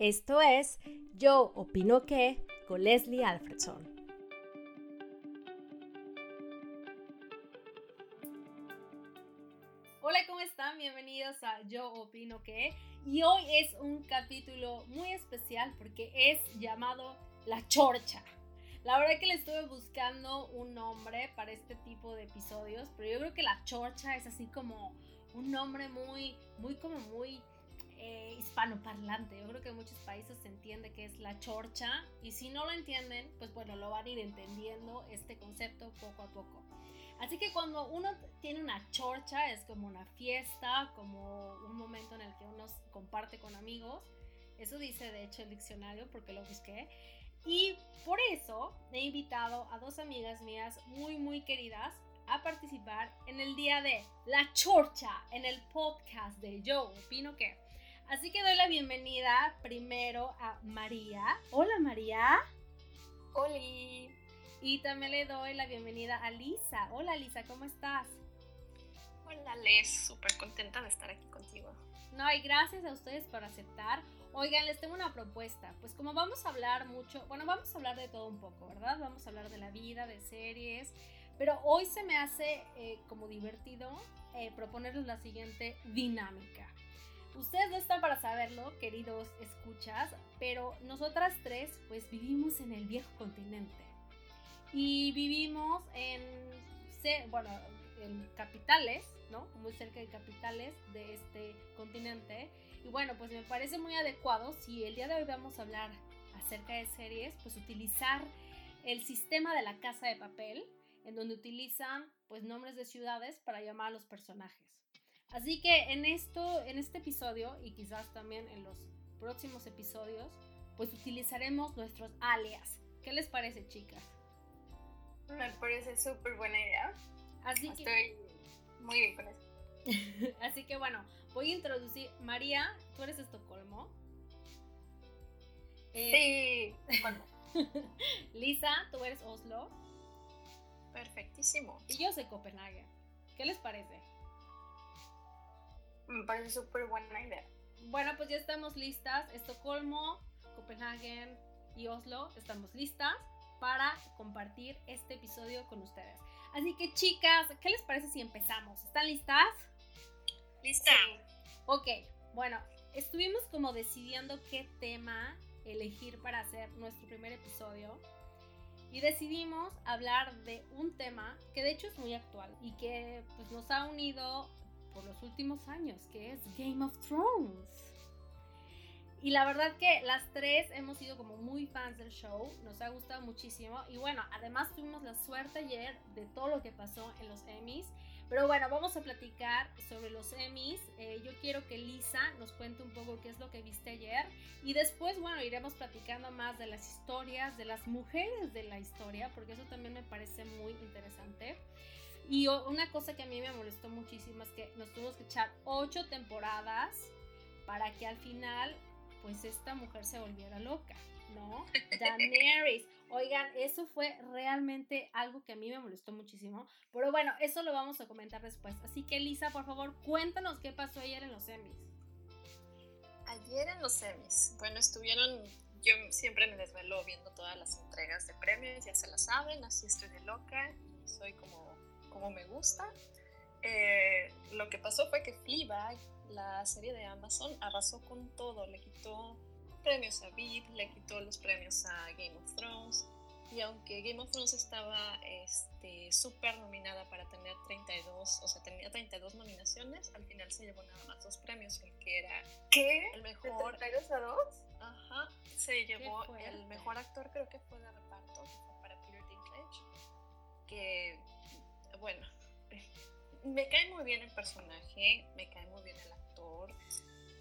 Esto es Yo Opino que con Leslie Alfredson. Hola, ¿cómo están? Bienvenidos a Yo Opino que. Y hoy es un capítulo muy especial porque es llamado La Chorcha. La verdad que le estuve buscando un nombre para este tipo de episodios, pero yo creo que La Chorcha es así como un nombre muy, muy como muy eh, hispanoparlante. Yo creo que en muchos países se entiende que es la chorcha y si no lo entienden, pues bueno, lo van a ir entendiendo este concepto poco a poco. Así que cuando uno tiene una chorcha es como una fiesta, como un momento en el que uno comparte con amigos. Eso dice de hecho el diccionario porque lo busqué. Y por eso he invitado a dos amigas mías muy muy queridas a participar en el día de la chorcha en el podcast de Yo Opino que. Así que doy la bienvenida primero a María. Hola María. Hola. Y también le doy la bienvenida a Lisa. Hola Lisa, ¿cómo estás? Hola Les, súper contenta de estar aquí contigo. No, y gracias a ustedes por aceptar. Oigan, les tengo una propuesta. Pues como vamos a hablar mucho, bueno, vamos a hablar de todo un poco, ¿verdad? Vamos a hablar de la vida, de series. Pero hoy se me hace eh, como divertido eh, proponerles la siguiente dinámica. Ustedes no están para saberlo, queridos escuchas, pero nosotras tres pues vivimos en el viejo continente. Y vivimos en, bueno, en capitales, ¿no? Muy cerca de capitales de este continente. Y bueno, pues me parece muy adecuado si el día de hoy vamos a hablar acerca de series, pues utilizar el sistema de la casa de papel, en donde utilizan pues nombres de ciudades para llamar a los personajes. Así que en esto, en este episodio y quizás también en los próximos episodios, pues utilizaremos nuestros alias. ¿Qué les parece, chicas? Me parece súper buena idea. Así que estoy muy bien con eso. Así que bueno, voy a introducir. María, tú eres de Estocolmo. Eh, sí. Lisa, tú eres Oslo. Perfectísimo. Y yo soy Copenhague. ¿Qué les parece? Me parece súper buena idea. Bueno, pues ya estamos listas. Estocolmo, Copenhague y Oslo estamos listas para compartir este episodio con ustedes. Así que chicas, ¿qué les parece si empezamos? ¿Están listas? Lista. Ok, bueno, estuvimos como decidiendo qué tema elegir para hacer nuestro primer episodio y decidimos hablar de un tema que de hecho es muy actual y que pues, nos ha unido por los últimos años, que es Game of Thrones. Y la verdad que las tres hemos sido como muy fans del show, nos ha gustado muchísimo. Y bueno, además tuvimos la suerte ayer de todo lo que pasó en los Emmys. Pero bueno, vamos a platicar sobre los Emmys. Eh, yo quiero que Lisa nos cuente un poco qué es lo que viste ayer. Y después, bueno, iremos platicando más de las historias, de las mujeres de la historia, porque eso también me parece muy interesante. Y una cosa que a mí me molestó muchísimo es que nos tuvimos que echar ocho temporadas para que al final, pues esta mujer se volviera loca, ¿no? Daenerys. Oigan, eso fue realmente algo que a mí me molestó muchísimo. Pero bueno, eso lo vamos a comentar después. Así que Lisa, por favor, cuéntanos qué pasó ayer en los Emmys. Ayer en los Emmys, bueno, estuvieron yo siempre me desvelo viendo todas las entregas de premios, ya se las saben, así estoy de loca y soy como como me gusta. Eh, lo que pasó fue que Fleabag, la serie de Amazon, arrasó con todo. Le quitó premios a VIP, le quitó los premios a Game of Thrones. Y aunque Game of Thrones estaba este, súper nominada para tener 32, o sea, tenía 32 nominaciones, al final se llevó nada más dos premios, el que era ¿Qué? el mejor... ¿De 32 a 2? Ajá, se llevó el mejor actor, creo que fue de reparto, para Peter Dinklage, que bueno, me cae muy bien el personaje, me cae muy bien el actor,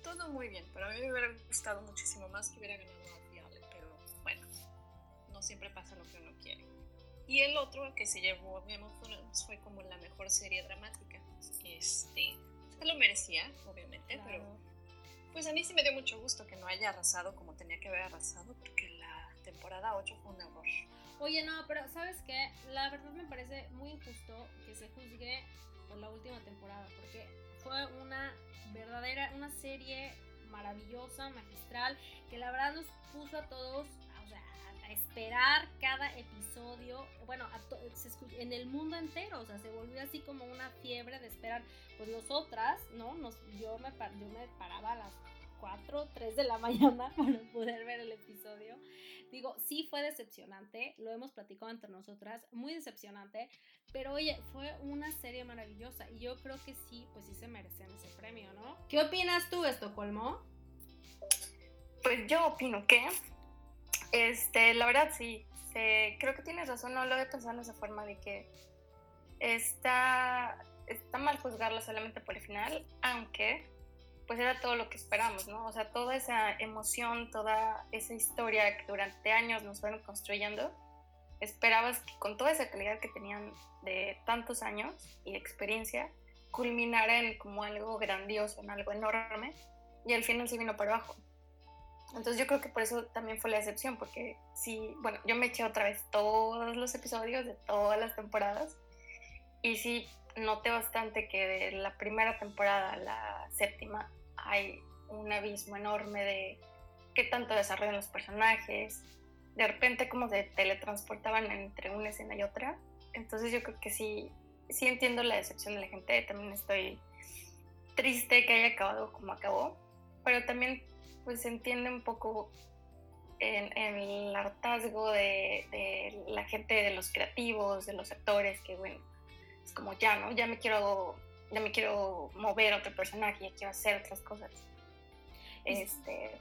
todo muy bien, pero a mí me hubiera gustado muchísimo más que hubiera ganado a Viale, pero bueno, no siempre pasa lo que uno quiere. Y el otro que se llevó Game of Thrones fue como la mejor serie dramática. Este, se lo merecía, obviamente, pero pues a mí sí me dio mucho gusto que no haya arrasado como tenía que haber arrasado, porque la temporada 8 fue un error. Oye, no, pero ¿sabes qué? La verdad me parece muy injusto que se juzgue por la última temporada, porque fue una verdadera, una serie maravillosa, magistral, que la verdad nos puso a todos a esperar cada episodio, bueno, en el mundo entero, o sea, se volvió así como una fiebre de esperar. Pues nosotras, ¿no? Nos, yo, me, yo me paraba a las 4, 3 de la mañana para poder ver el episodio. Digo, sí fue decepcionante, lo hemos platicado entre nosotras, muy decepcionante, pero oye, fue una serie maravillosa y yo creo que sí, pues sí se merecen ese premio, ¿no? ¿Qué opinas tú, Estocolmo? Pues yo opino que, este, la verdad sí, creo que tienes razón, no lo he pensado en esa forma de que está, está mal juzgarlo solamente por el final, aunque pues era todo lo que esperamos, ¿no? O sea, toda esa emoción, toda esa historia que durante años nos fueron construyendo, esperabas que con toda esa calidad que tenían de tantos años y experiencia, culminara en como algo grandioso, en algo enorme, y al final se vino para abajo. Entonces yo creo que por eso también fue la excepción, porque sí, bueno, yo me eché otra vez todos los episodios de todas las temporadas, y sí noté bastante que de la primera temporada a la séptima hay un abismo enorme de qué tanto desarrollan los personajes, de repente como se teletransportaban entre una escena y otra. Entonces yo creo que sí, sí entiendo la decepción de la gente, también estoy triste que haya acabado como acabó, pero también pues se entiende un poco en, el hartazgo de, de, la gente, de los creativos, de los actores, que bueno, es como ya, ¿no? Ya me quiero ya me quiero mover a otro personaje, ya quiero hacer otras cosas. Este,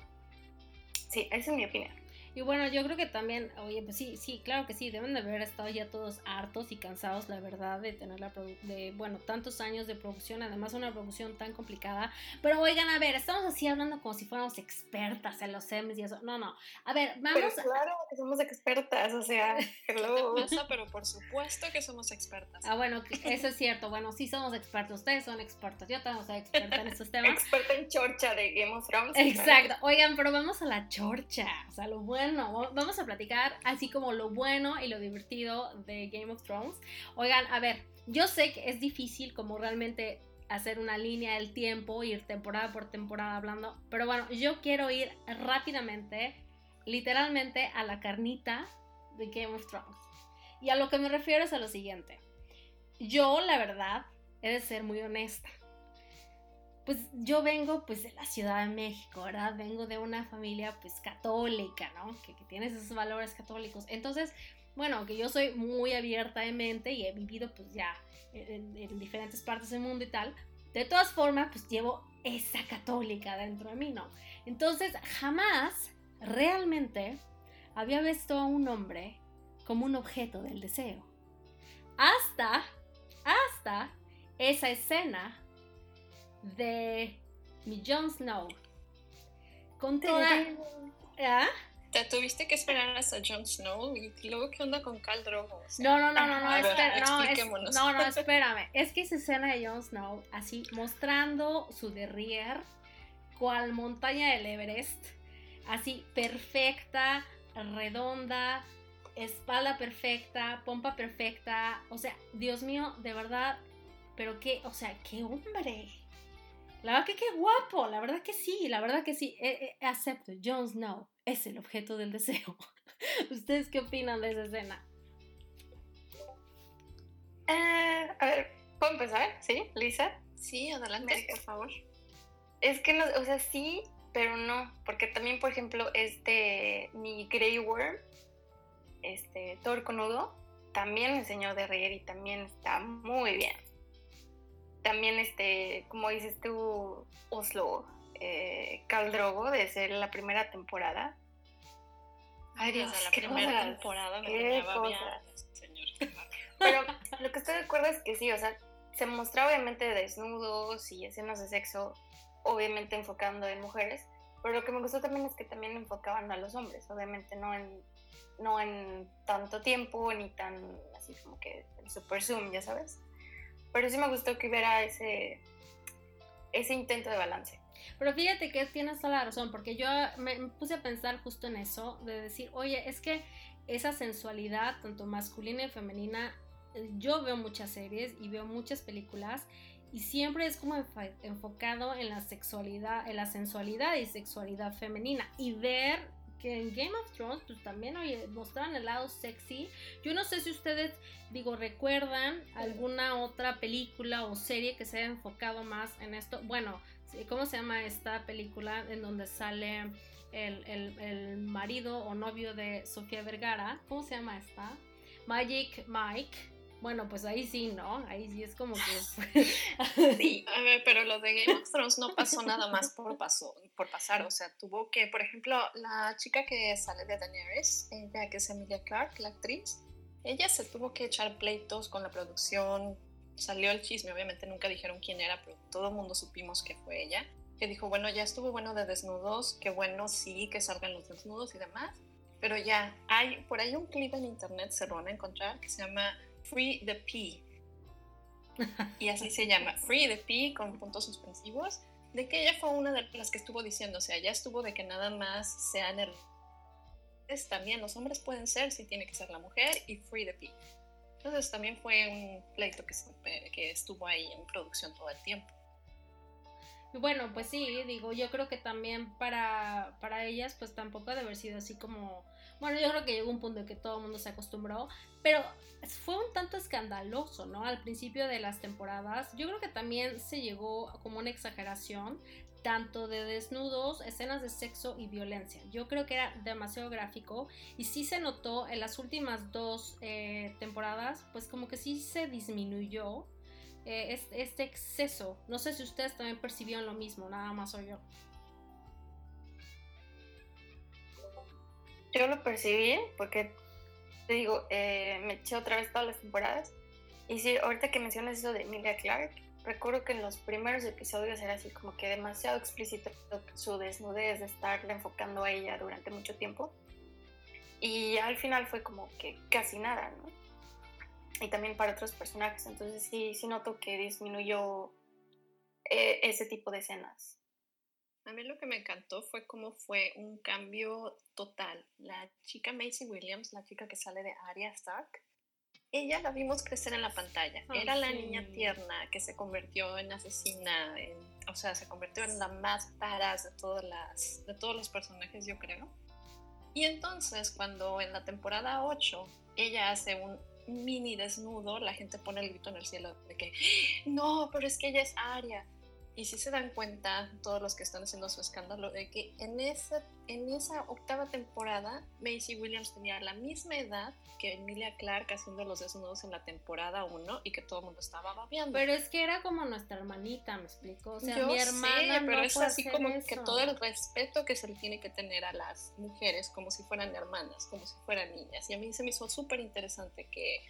sí, esa es mi opinión. Y bueno, yo creo que también, oye, pues sí, sí, claro que sí, deben de haber estado ya todos hartos y cansados, la verdad, de tener la de, bueno, tantos años de producción, además una producción tan complicada. Pero oigan, a ver, estamos así hablando como si fuéramos expertas en los Emmys y eso. No, no. A ver, vamos. Pero claro que somos expertas, o sea, hello. pero por supuesto que somos expertas. Ah, bueno, eso es cierto. Bueno, sí somos expertos. Ustedes son expertos. Yo también soy experta en estos temas. Experta en chorcha de Game of Thrones. Exacto. Oigan, pero vamos a la chorcha. O sea, lo bueno vamos a platicar así como lo bueno y lo divertido de Game of Thrones. Oigan, a ver, yo sé que es difícil como realmente hacer una línea del tiempo, ir temporada por temporada hablando, pero bueno, yo quiero ir rápidamente, literalmente a la carnita de Game of Thrones. Y a lo que me refiero es a lo siguiente. Yo, la verdad, he de ser muy honesta pues yo vengo pues de la Ciudad de México, ¿verdad? Vengo de una familia pues católica, ¿no? Que, tiene esos valores católicos. Entonces, bueno, que yo soy muy abierta de mente y he vivido pues ya en, en, diferentes partes del mundo y tal, de todas formas pues llevo esa católica dentro de mí, ¿no? Entonces jamás realmente había visto a un hombre como un objeto del deseo. Hasta, hasta esa escena de mi Jon Snow. Con ¿Ah? Te tuviste que esperar hasta Jon Snow y luego qué onda con Khal Drogo. No, no, no, no, no, no, no, no, espérame. Es que esa escena de Jon Snow, así mostrando su derrier, cual montaña del Everest, así perfecta, redonda, espalda perfecta, pompa perfecta, o sea, Dios mío, de verdad, pero qué, o sea, qué hombre. La verdad que qué guapo, la verdad que sí, la verdad que sí. Eh, eh, acepto, Jon Snow es el objeto del deseo. ¿Ustedes qué opinan de esa escena? Eh, a ver, ¿puedo empezar? ¿Sí, Lisa? Sí, adelante, por favor. Es que no, o sea, sí, pero no, porque también, por ejemplo, este, mi Grey Worm, este, Thor Conudo, también enseñó de reír y también está muy bien también, este, como dices tú, Oslo, eh, Caldrogo, desde la primera temporada. Ay, Dios, desde la primera temporada me qué señor. Pero lo que estoy de acuerdo es que sí, o sea, se mostraba obviamente desnudos y escenas de sexo, obviamente enfocando en mujeres, pero lo que me gustó también es que también enfocaban a los hombres, obviamente no en, no en tanto tiempo ni tan así como que el super zoom, ya sabes. Pero sí me gustó que hubiera ese, ese intento de balance. Pero fíjate que tienes toda la razón, porque yo me, puse a pensar justo en eso, de decir, oye, es que esa sensualidad, tanto masculina y femenina, yo veo muchas series y veo muchas películas y siempre es como enfocado en la sexualidad, en la sensualidad y sexualidad femenina y ver que en Game of Thrones pues también oye, mostraban el lado sexy. Yo no sé si ustedes digo recuerdan alguna otra película o serie que se haya enfocado más en esto. Bueno, ¿cómo se llama esta película en donde sale el, el marido o novio de Sofía Vergara? ¿Cómo se llama esta? Magic Mike bueno, pues ahí sí, ¿no? Ahí sí es como que... sí, a ver, pero lo de Game of Thrones no pasó nada más por, paso, por pasar, o sea, tuvo que, por ejemplo, la chica que sale de Daenerys, ella que es Emilia Clarke, la actriz, ella se tuvo que echar pleitos con la producción, salió el chisme, obviamente nunca dijeron quién era, pero todo el mundo supimos que fue ella, que dijo, bueno, ya estuvo bueno de desnudos, que bueno, sí, que salgan los desnudos y demás, pero ya, hay por ahí un clip en internet, se lo van a encontrar, que se llama Free the P. Y así se llama, Free the P con puntos suspensivos, de que ella fue una de las que estuvo diciendo, o sea, ya estuvo de que nada más sean también los hombres pueden ser si tiene que ser la mujer y Free the P. Entonces también fue un pleito que, estuvo ahí en producción todo el tiempo. Bueno, pues sí, digo, yo creo que también para, para ellas, pues tampoco ha de haber sido así como bueno, yo creo que llegó un punto en que todo el mundo se acostumbró, pero fue un tanto escandaloso, ¿no? Al principio de las temporadas. Yo creo que también se llegó como una exageración, tanto de desnudos, escenas de sexo y violencia. Yo creo que era demasiado gráfico y sí se notó en las últimas dos eh, temporadas, pues como que sí se disminuyó eh, este exceso. No sé si ustedes también percibieron lo mismo, nada más o yo. Yo lo percibí porque, te digo, eh, me eché otra vez todas las temporadas. Y sí, ahorita que mencionas eso de Emilia Clark, recuerdo que en los primeros episodios era así como que demasiado explícito su desnudez de estarle enfocando a ella durante mucho tiempo. Y al final fue como que casi nada, ¿no? Y también para otros personajes. Entonces sí, sí noto que disminuyó eh, ese tipo de escenas. A mí lo que me encantó fue cómo fue un cambio total. La chica Macy Williams, la chica que sale de Arya Stark, ella la vimos crecer en la pantalla. Era la niña tierna que se convirtió en asesina, o sea, se convirtió en la más paras de, todas las, de todos los personajes, yo creo. Y entonces, cuando en la temporada 8 ella hace un mini desnudo, la gente pone el grito en el cielo de que, no, pero es que ella es Arya y si se dan cuenta, todos los que están haciendo su escándalo, de que en esa, en esa octava temporada, Macy Williams tenía la misma edad que Emilia Clark haciendo los desnudos en la temporada 1 y que todo el mundo estaba babeando. Pero es que era como nuestra hermanita, me explico. O sea, mi hermana. Sé, pero es así como que todo el respeto que se le tiene que tener a las mujeres, como si fueran hermanas, como si fueran niñas. Y a mí se me hizo súper interesante que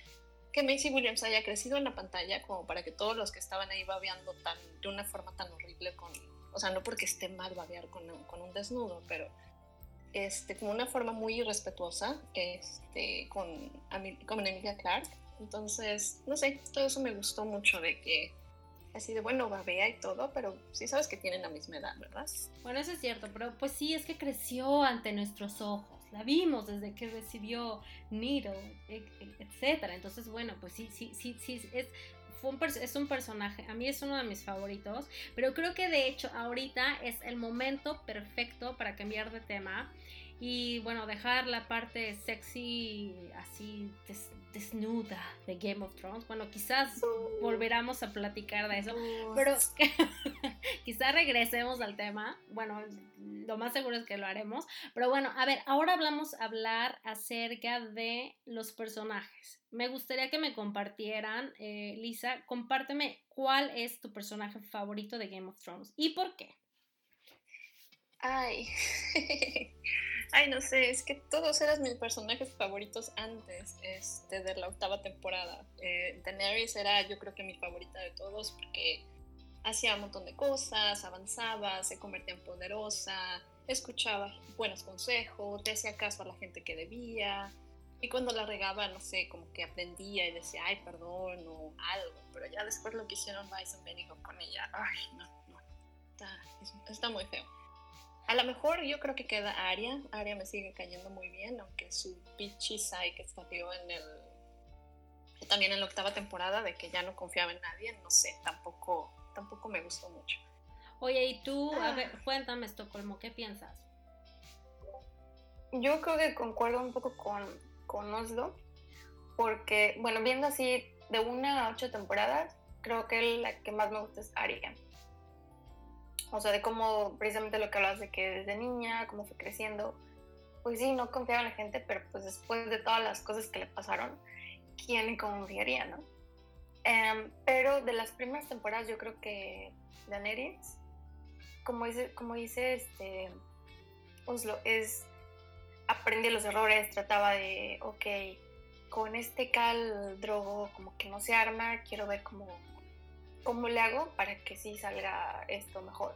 que Macy Williams haya crecido en la pantalla como para que todos los que estaban ahí babeando tan, de una forma tan horrible con, o sea, no porque esté mal babear con, con un desnudo, pero este, como una forma muy irrespetuosa este, con, con Emilia Clark. Entonces, no sé, todo eso me gustó mucho de que así de bueno, babea y todo, pero sí sabes que tienen la misma edad, ¿verdad? Bueno, eso es cierto, pero pues sí, es que creció ante nuestros ojos la vimos desde que recibió Needle, etc. Entonces, bueno, pues sí, sí, sí, sí, es, un, es un personaje, a mí es uno de mis favoritos, pero creo que de hecho ahorita es el momento perfecto para cambiar de tema y bueno, dejar la parte sexy así desnuda de Game of Thrones. Bueno, quizás volveramos a platicar de eso, pero quizás regresemos al tema. Bueno, lo más seguro es que lo haremos. Pero bueno, a ver, ahora hablamos hablar acerca de los personajes. Me gustaría que me compartieran, eh, Lisa, compárteme cuál es tu personaje favorito de Game of Thrones y por qué. Ay. Ay, no sé, es que todos eran mis personajes favoritos antes este, de la octava temporada. Eh, Daenerys era yo creo que mi favorita de todos porque hacía un montón de cosas, avanzaba, se convertía en poderosa, escuchaba buenos consejos, le hacía caso a la gente que debía. Y cuando la regaba, no sé, como que aprendía y decía, ay, perdón o algo. Pero ya después lo que hicieron Bison Bendigo con ella, ay, no, no, está, está muy feo. A lo mejor yo creo que queda Aria. Aria me sigue cayendo muy bien, aunque su bitchy side que salió en el también en la octava temporada de que ya no confiaba en nadie, no sé, tampoco, tampoco me gustó mucho. Oye, y tú, a ver, ah. cuéntame, Estocolmo, ¿qué piensas? Yo creo que concuerdo un poco con, con Oslo, porque, bueno, viendo así de una a ocho temporadas, creo que la que más me gusta es Aria. O sea, de cómo, precisamente lo que hablas de que desde niña, cómo fue creciendo, pues sí, no confiaba en la gente, pero pues después de todas las cosas que le pasaron, ¿quién confiaría, no? Em, pero de las primeras temporadas yo creo que Daenerys, como dice, como dice este es aprendí los errores, trataba de, ok, con este cal drogo como que no se arma, quiero ver cómo, cómo le hago para que sí salga esto mejor.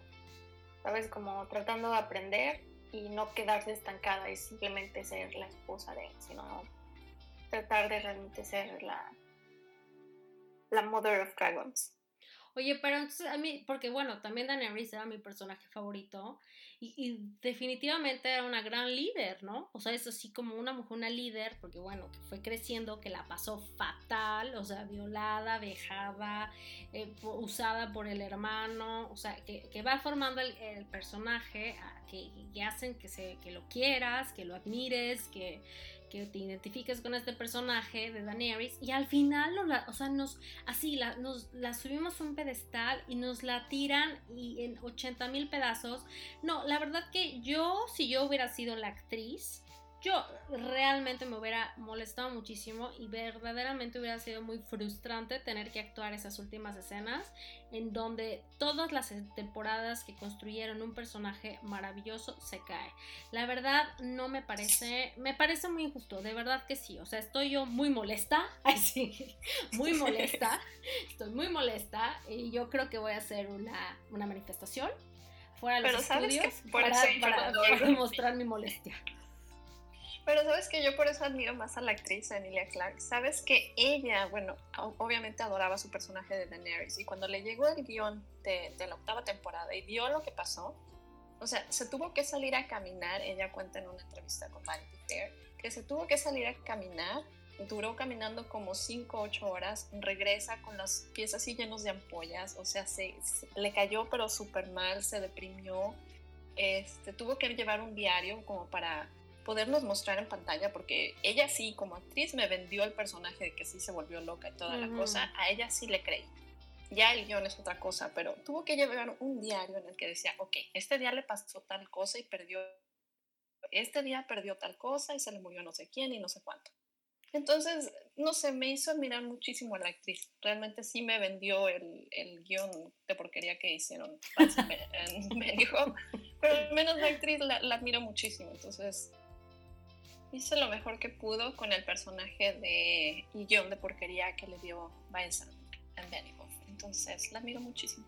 ¿Sabes? Como tratando de aprender y no quedarse estancada y simplemente ser la esposa de él, sino tratar de realmente ser la, la Mother of Dragons. Oye, pero entonces a mí, porque bueno, también Daenerys era mi personaje favorito y, definitivamente era una gran líder, ¿no? O sea, es así como una mujer, una líder, porque bueno, que fue creciendo, que la pasó fatal, o sea, violada, vejada, eh, usada por el hermano, o sea, que, que va formando el, personaje que, que, hacen que, se, que lo quieras, que lo admires, que, que te identifiques con este personaje de Daenerys y al final, o sea, nos, así, la, nos la subimos a un pedestal y nos la tiran y en 80 mil pedazos. No, la verdad que yo, si yo hubiera sido la actriz, yo realmente me hubiera molestado muchísimo y verdaderamente hubiera sido muy frustrante tener que actuar esas últimas escenas en donde todas las temporadas que construyeron un personaje maravilloso se cae. La verdad no me parece, me parece muy injusto, de verdad que sí, o sea, estoy yo muy molesta, ay sí, muy molesta, estoy muy molesta y yo creo que voy a hacer una, una manifestación fuera de los estudios para, para mostrar mi molestia. Pero sabes que yo por eso admiro más a la actriz Emilia Clarke. Sabes que ella, bueno, obviamente adoraba su personaje de Daenerys y cuando le llegó el guion de, de, la octava temporada y vio lo que pasó, o sea, se tuvo que salir a caminar. Ella cuenta en una entrevista con Vanity Fair que se tuvo que salir a caminar. Duró caminando como 5 o 8 horas, regresa con los pies así llenos de ampollas, o sea, se, se le cayó pero súper mal, se deprimió, este, tuvo que llevar un diario como para podernos mostrar en pantalla, porque ella sí, como actriz, me vendió el personaje de que sí se volvió loca y toda la cosa, a ella sí le creí. Ya el guion es otra cosa, pero tuvo que llevar un diario en el que decía, ok, este día le pasó tal cosa y perdió, este día perdió tal cosa y se le murió no sé quién y no sé cuánto. Entonces, no sé, me hizo admirar muchísimo a la actriz. Realmente sí me vendió el, el guion de porquería que hicieron en México, pero al menos la actriz la, la admiro muchísimo. Entonces, hizo lo mejor que pudo con el personaje de guion de porquería que le dio Vincent en Benioff. Entonces, la admiro muchísimo.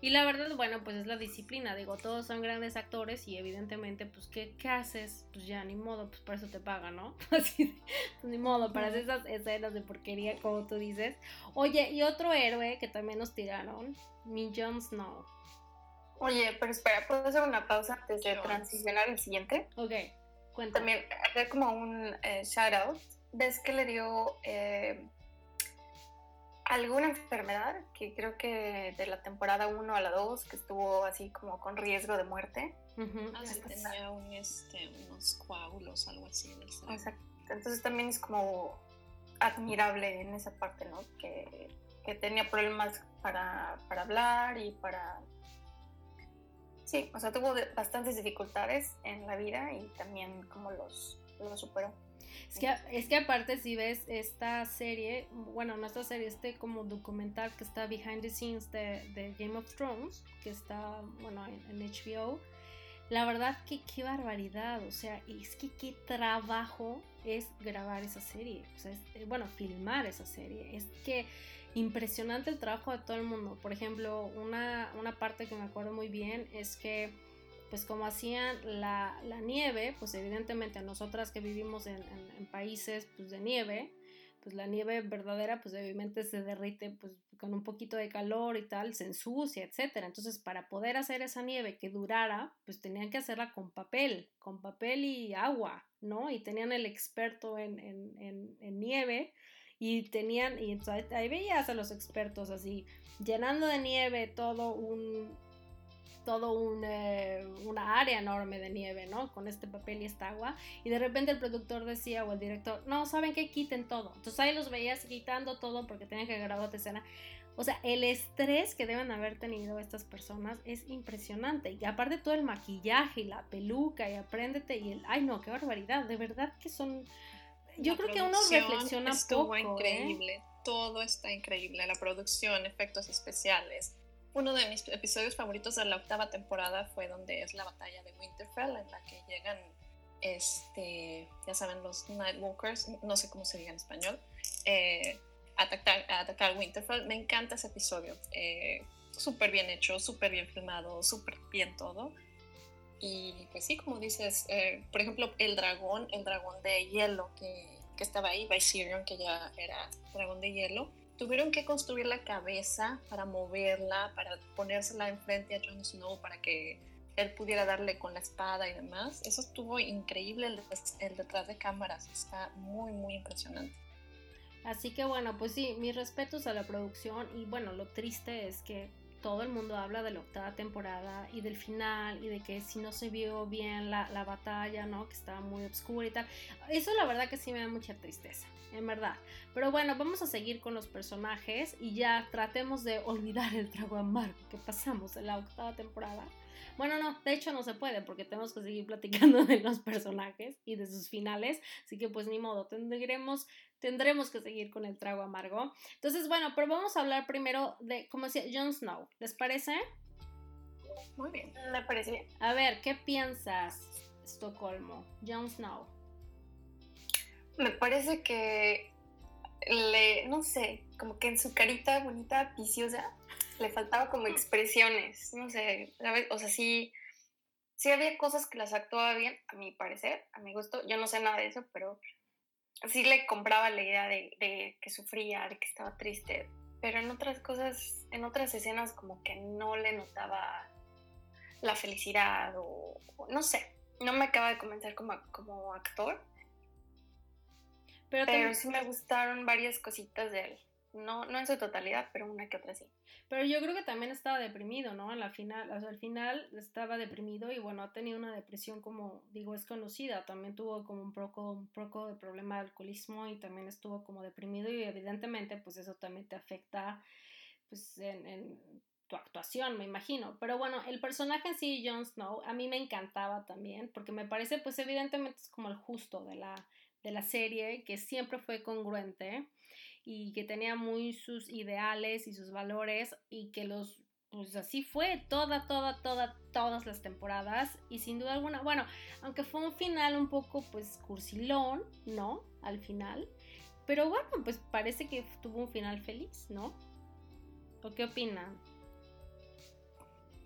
Y la verdad, bueno, pues es la disciplina. Digo, todos son grandes actores y evidentemente, pues, ¿qué, qué haces? Pues ya, ni modo, pues por eso te pagan, ¿no? Así, pues, ni modo, para hacer esas escenas de porquería, como tú dices. Oye, y otro héroe que también nos tiraron, mi Jon Snow. Oye, pero espera, ¿puedo hacer una pausa antes de transicionar al siguiente? Ok. También hacer como un eh, shout out. ¿Ves que le dio eh, alguna enfermedad? Que creo que de la temporada 1 a la 2, que estuvo así como con riesgo de muerte. Ah, tenía este, unos coágulos, algo así. Exacto. Entonces también es como admirable en esa parte, ¿no? Que, que tenía problemas para, para hablar y para Sí, o sea, tuvo bastantes dificultades en la vida y también como los, los superó. Es que, es que aparte si ves esta serie, bueno, no esta serie, este como documental que está behind the scenes de, de Game of Thrones, que está, bueno, en, HBO, la verdad que qué barbaridad, o sea, es que qué trabajo es grabar esa serie, o sea, es, bueno, filmar esa serie, es que impresionante el trabajo de todo el mundo. Por ejemplo, una, una parte que me acuerdo muy bien es que pues como hacían la, la nieve, pues evidentemente nosotras que vivimos en, en, países pues de nieve, pues la nieve verdadera pues obviamente se derrite pues con un poquito de calor y tal, se ensucia, etcétera. Entonces para poder hacer esa nieve que durara, pues tenían que hacerla con papel, con papel y agua, ¿no? Y tenían el experto en, en, en nieve y tenían, y ahí veías a los expertos así, llenando de nieve todo un, todo un, eh, una área enorme de nieve, ¿no? Con este papel y esta agua. Y de repente el productor decía o el director, no, ¿saben qué? Quiten todo. Entonces ahí los veías quitando todo porque tenían que grabar otra escena. O sea, el estrés que deben haber tenido estas personas es impresionante. Y aparte todo el maquillaje y la peluca y apréndete y el... Ay, no, qué barbaridad. De verdad que son... Yo creo que uno reflexiona estuvo poco. ¿eh? increíble. Todo está increíble. La producción, efectos especiales. Uno de mis episodios favoritos de la octava temporada fue donde es la batalla de Winterfell, en la que llegan, este, ya saben, los Nightwalkers, no sé cómo se diga en español, eh, atacar, atacar Winterfell. Me encanta ese episodio. Eh, súper bien hecho, súper bien filmado, súper bien todo. Y pues sí, como dices, eh, por ejemplo, el dragón, el dragón de hielo que, que estaba ahí, Viserion, que ya era dragón de hielo, tuvieron que construir la cabeza para moverla, para ponérsela enfrente a Jon Snow para que él pudiera darle con la espada y demás. Eso estuvo increíble el, el detrás de cámaras, está muy, muy impresionante. Así que bueno, pues sí, mis respetos a la producción y bueno, lo triste es que todo el mundo habla de la octava temporada y del final y de que si no se vio bien la, la batalla, ¿no? Que estaba muy oscura y tal. Eso la verdad que sí me da mucha tristeza, en verdad. Pero bueno, vamos a seguir con los personajes y ya tratemos de olvidar el trago amargo que pasamos en la octava temporada. Bueno, no, de hecho no se puede porque tenemos que seguir platicando de los personajes y de sus finales, así que pues ni modo, tendremos tendremos que seguir con el trago amargo. Entonces, bueno, pero vamos a hablar primero de, como decía, Jon Snow. ¿Les parece? Muy bien. Me parece bien. A ver, ¿qué piensas, Estocolmo? Jon Snow. Me parece que le, no sé, como que en su carita bonita, viciosa, le faltaba como expresiones, no sé, o sea, sí, sí había cosas que las actuaba bien, a mi parecer, a mi gusto, yo no sé nada de eso, pero sí le compraba la idea de, que sufría, de que estaba triste, pero en otras cosas, en otras escenas como que no le notaba la felicidad o, no sé, no me acaba de convencer como, como actor. Pero, pero sí me gustaron varias cositas de él. No, no en su totalidad, pero una que otra sí. Pero yo creo que también estaba deprimido, ¿no? En la final, al final estaba deprimido y bueno, ha tenido una depresión como, digo, es conocida. También tuvo como un poco, un poco de problema de alcoholismo y también estuvo como deprimido y evidentemente pues eso también te afecta pues en, en tu actuación, me imagino. Pero bueno, el personaje en sí, Jon Snow, a mí me encantaba también porque me parece pues evidentemente es como el justo de la, de la serie, que siempre fue congruente y que tenía muy sus ideales y sus valores y que los pues así fue toda, toda, toda, todas las temporadas y sin duda alguna, bueno, aunque fue un final un poco pues cursilón, ¿no? Al final, pero bueno, pues parece que tuvo un final feliz, ¿no? ¿O qué opinan?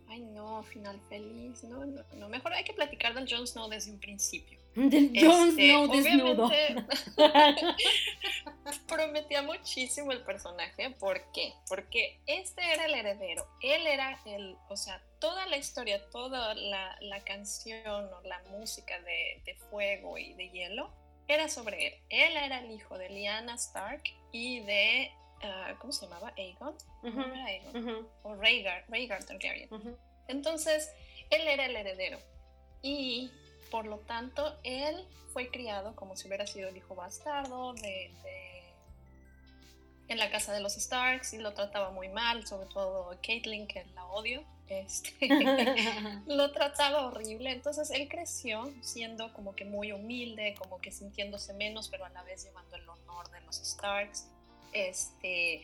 Ay, no, final feliz, no, no, no, mejor hay que platicar del Jon Snow desde un principio. Del Jon este, Snow desnudo. prometía muchísimo el personaje. ¿Por qué? Porque este era el heredero. Él era el, o sea, toda la historia, toda la, la canción o la música de, de, fuego y de hielo era sobre él. Él era el hijo de Lyanna Stark y de, uh, ¿cómo se llamaba? Aegon. Uh -huh. era Aegon? Uh -huh. O Rhaegar, Rhaegar Targaryen. Entonces, él era el heredero. Y por lo tanto, él fue criado como si hubiera sido el hijo bastardo de, de, en la casa de los Starks y lo trataba muy mal, sobre todo Caitlyn, que la odio. Este, lo trataba horrible. Entonces él creció siendo como que muy humilde, como que sintiéndose menos, pero a la vez llevando el honor de los Starks. Este,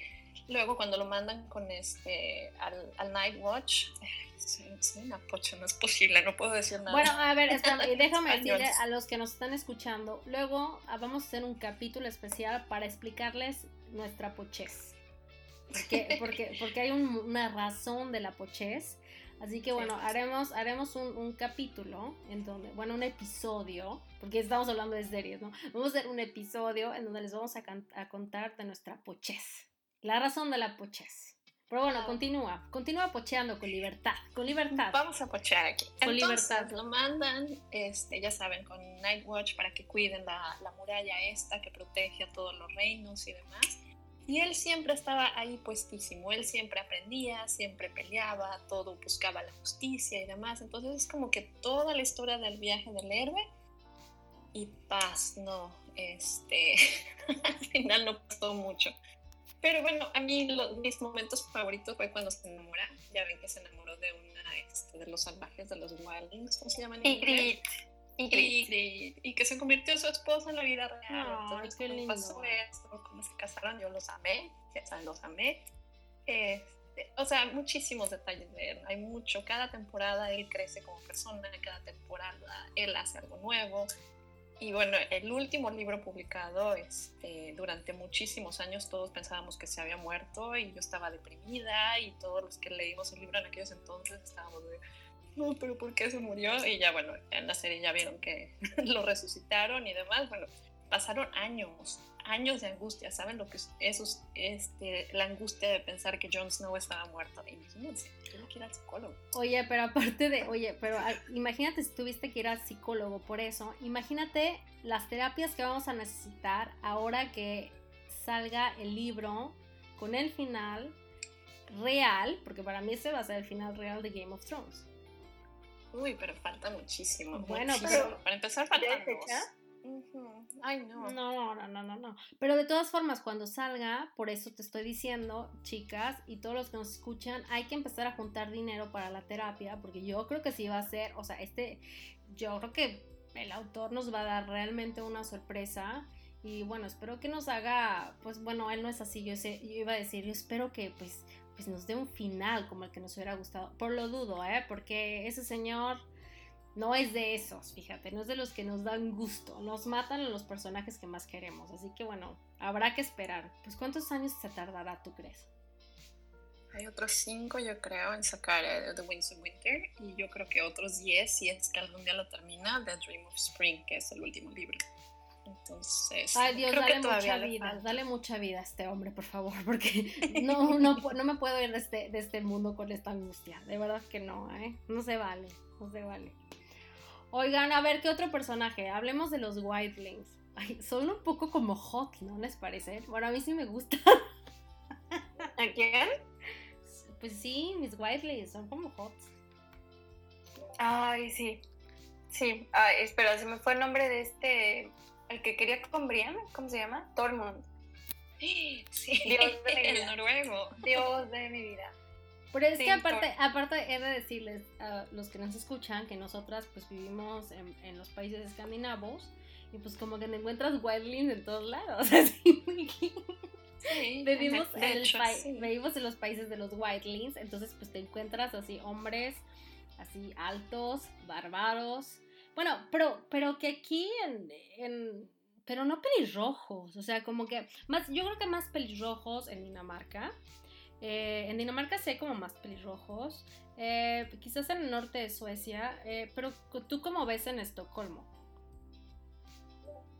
luego cuando lo mandan con este al, al Night Watch, soy, una pocha, no es posible, no puedo decir nada. Bueno, a ver, está, déjame decirle a los que nos están escuchando, luego ah, vamos a hacer un capítulo especial para explicarles nuestra pochez. Porque, porque, porque hay un, una razón de la pochez. Así que bueno, haremos, haremos un, un, capítulo en donde, bueno, un episodio, porque estamos hablando de series, ¿no? Vamos a hacer un episodio en donde les vamos a, a contar de nuestra pochez. La razón de la pochez. Pero bueno, continúa, continúa pocheando con libertad, con libertad. Vamos a pochear aquí. Con Entonces, libertad. lo mandan, este, ya saben, con Nightwatch para que cuiden la, la muralla esta que protege a todos los reinos y demás. Y él siempre estaba ahí puestísimo, él siempre aprendía, siempre peleaba, todo buscaba la justicia y demás. Entonces es como que toda la historia del viaje del héroe y paz, no, este, al final no pasó mucho. Pero bueno, a mí los, mis momentos favoritos fue cuando se enamora. Ya ven que se enamoró de una este, de los salvajes, de los wildlings, ¿cómo se llaman? Ingrid. Ingrid. Y que se convirtió en su esposa en la vida real. Entonces, qué lindo. pasó esto, cómo se casaron, yo los amé, ya saben, los amé. Este, o sea, muchísimos detalles de él. Hay mucho. Cada temporada él crece como persona, cada temporada él hace algo nuevo. Y bueno, el último libro publicado, este, durante muchísimos años todos pensábamos que se había muerto y yo estaba deprimida y todos los que leímos el libro en aquellos entonces estábamos de, no, pero ¿por qué se murió? Y ya bueno, en la serie ya vieron que lo resucitaron y demás. Bueno, pasaron años, años de angustia, ¿saben lo que es eso? Este, la angustia de pensar que Jon Snow estaba muerto. Imagínense, tengo que ir al psicólogo. Oye, pero aparte de, oye, pero imagínate si tuviste que ir al psicólogo por eso, imagínate las terapias que vamos a necesitar ahora que salga el libro con el final real, porque para mí ese va a ser el final real de Game of Thrones. Uy, pero falta muchísimo. Bueno, pero para empezar falta Ay, no. No, no, no, no, no. Pero de todas formas, cuando salga, por eso te estoy diciendo, chicas, y todos los que nos escuchan, hay que empezar a juntar dinero para la terapia, porque yo creo que sí va a ser, o sea, este, yo creo que el autor nos va a dar realmente una sorpresa. Y bueno, espero que nos haga, pues bueno, él no es así, yo, sé, yo iba a decir, yo espero que pues, pues nos dé un final como el que nos hubiera gustado. Por lo dudo, ¿eh? Porque ese señor no es de esos, fíjate, no es de los que nos dan gusto, nos matan a los personajes que más queremos, así que bueno, habrá que esperar. Pues ¿cuántos años se tardará, tú crees? Hay otros cinco, yo creo, en sacar eh, The Winds of Winter y yo creo que otros diez si es que algún día lo termina, The Dream of Spring, que es el último libro. Entonces, Ay Dios, dale mucha vida, dale mucha vida a este hombre, por favor, porque no, no, no me puedo ir de este, de este mundo con esta angustia, de verdad que no, ¿eh? No se vale, no se vale. Oigan, a ver, ¿qué otro personaje? Hablemos de los Whitelings. son un poco como hot, ¿no les parece? Bueno, a mí sí me gusta. ¿A quién? Pues sí, mis Whitelings son como hot. Ay, sí. Sí, Ay, espera, se me fue el nombre de este, el que quería con Brian, ¿cómo se llama? Tormund. Sí, Dios de mi vida. noruego. Dios de mi vida. Pero es que aparte, aparte he de decirles a los que nos escuchan que nosotras pues vivimos en, los países escandinavos y pues como que te encuentras wildlings en todos lados. Sí, vivimos, en los países de los wildlings, entonces pues te encuentras así hombres así altos, bárbaros. Bueno, pero, pero que aquí en, en pero no pelirrojos, o sea, como que más, yo creo que más pelirrojos en Dinamarca. Eh, en Dinamarca sé como más pelirrojos. Eh, quizás en el norte de Suecia. Eh, pero tú cómo ves en Estocolmo.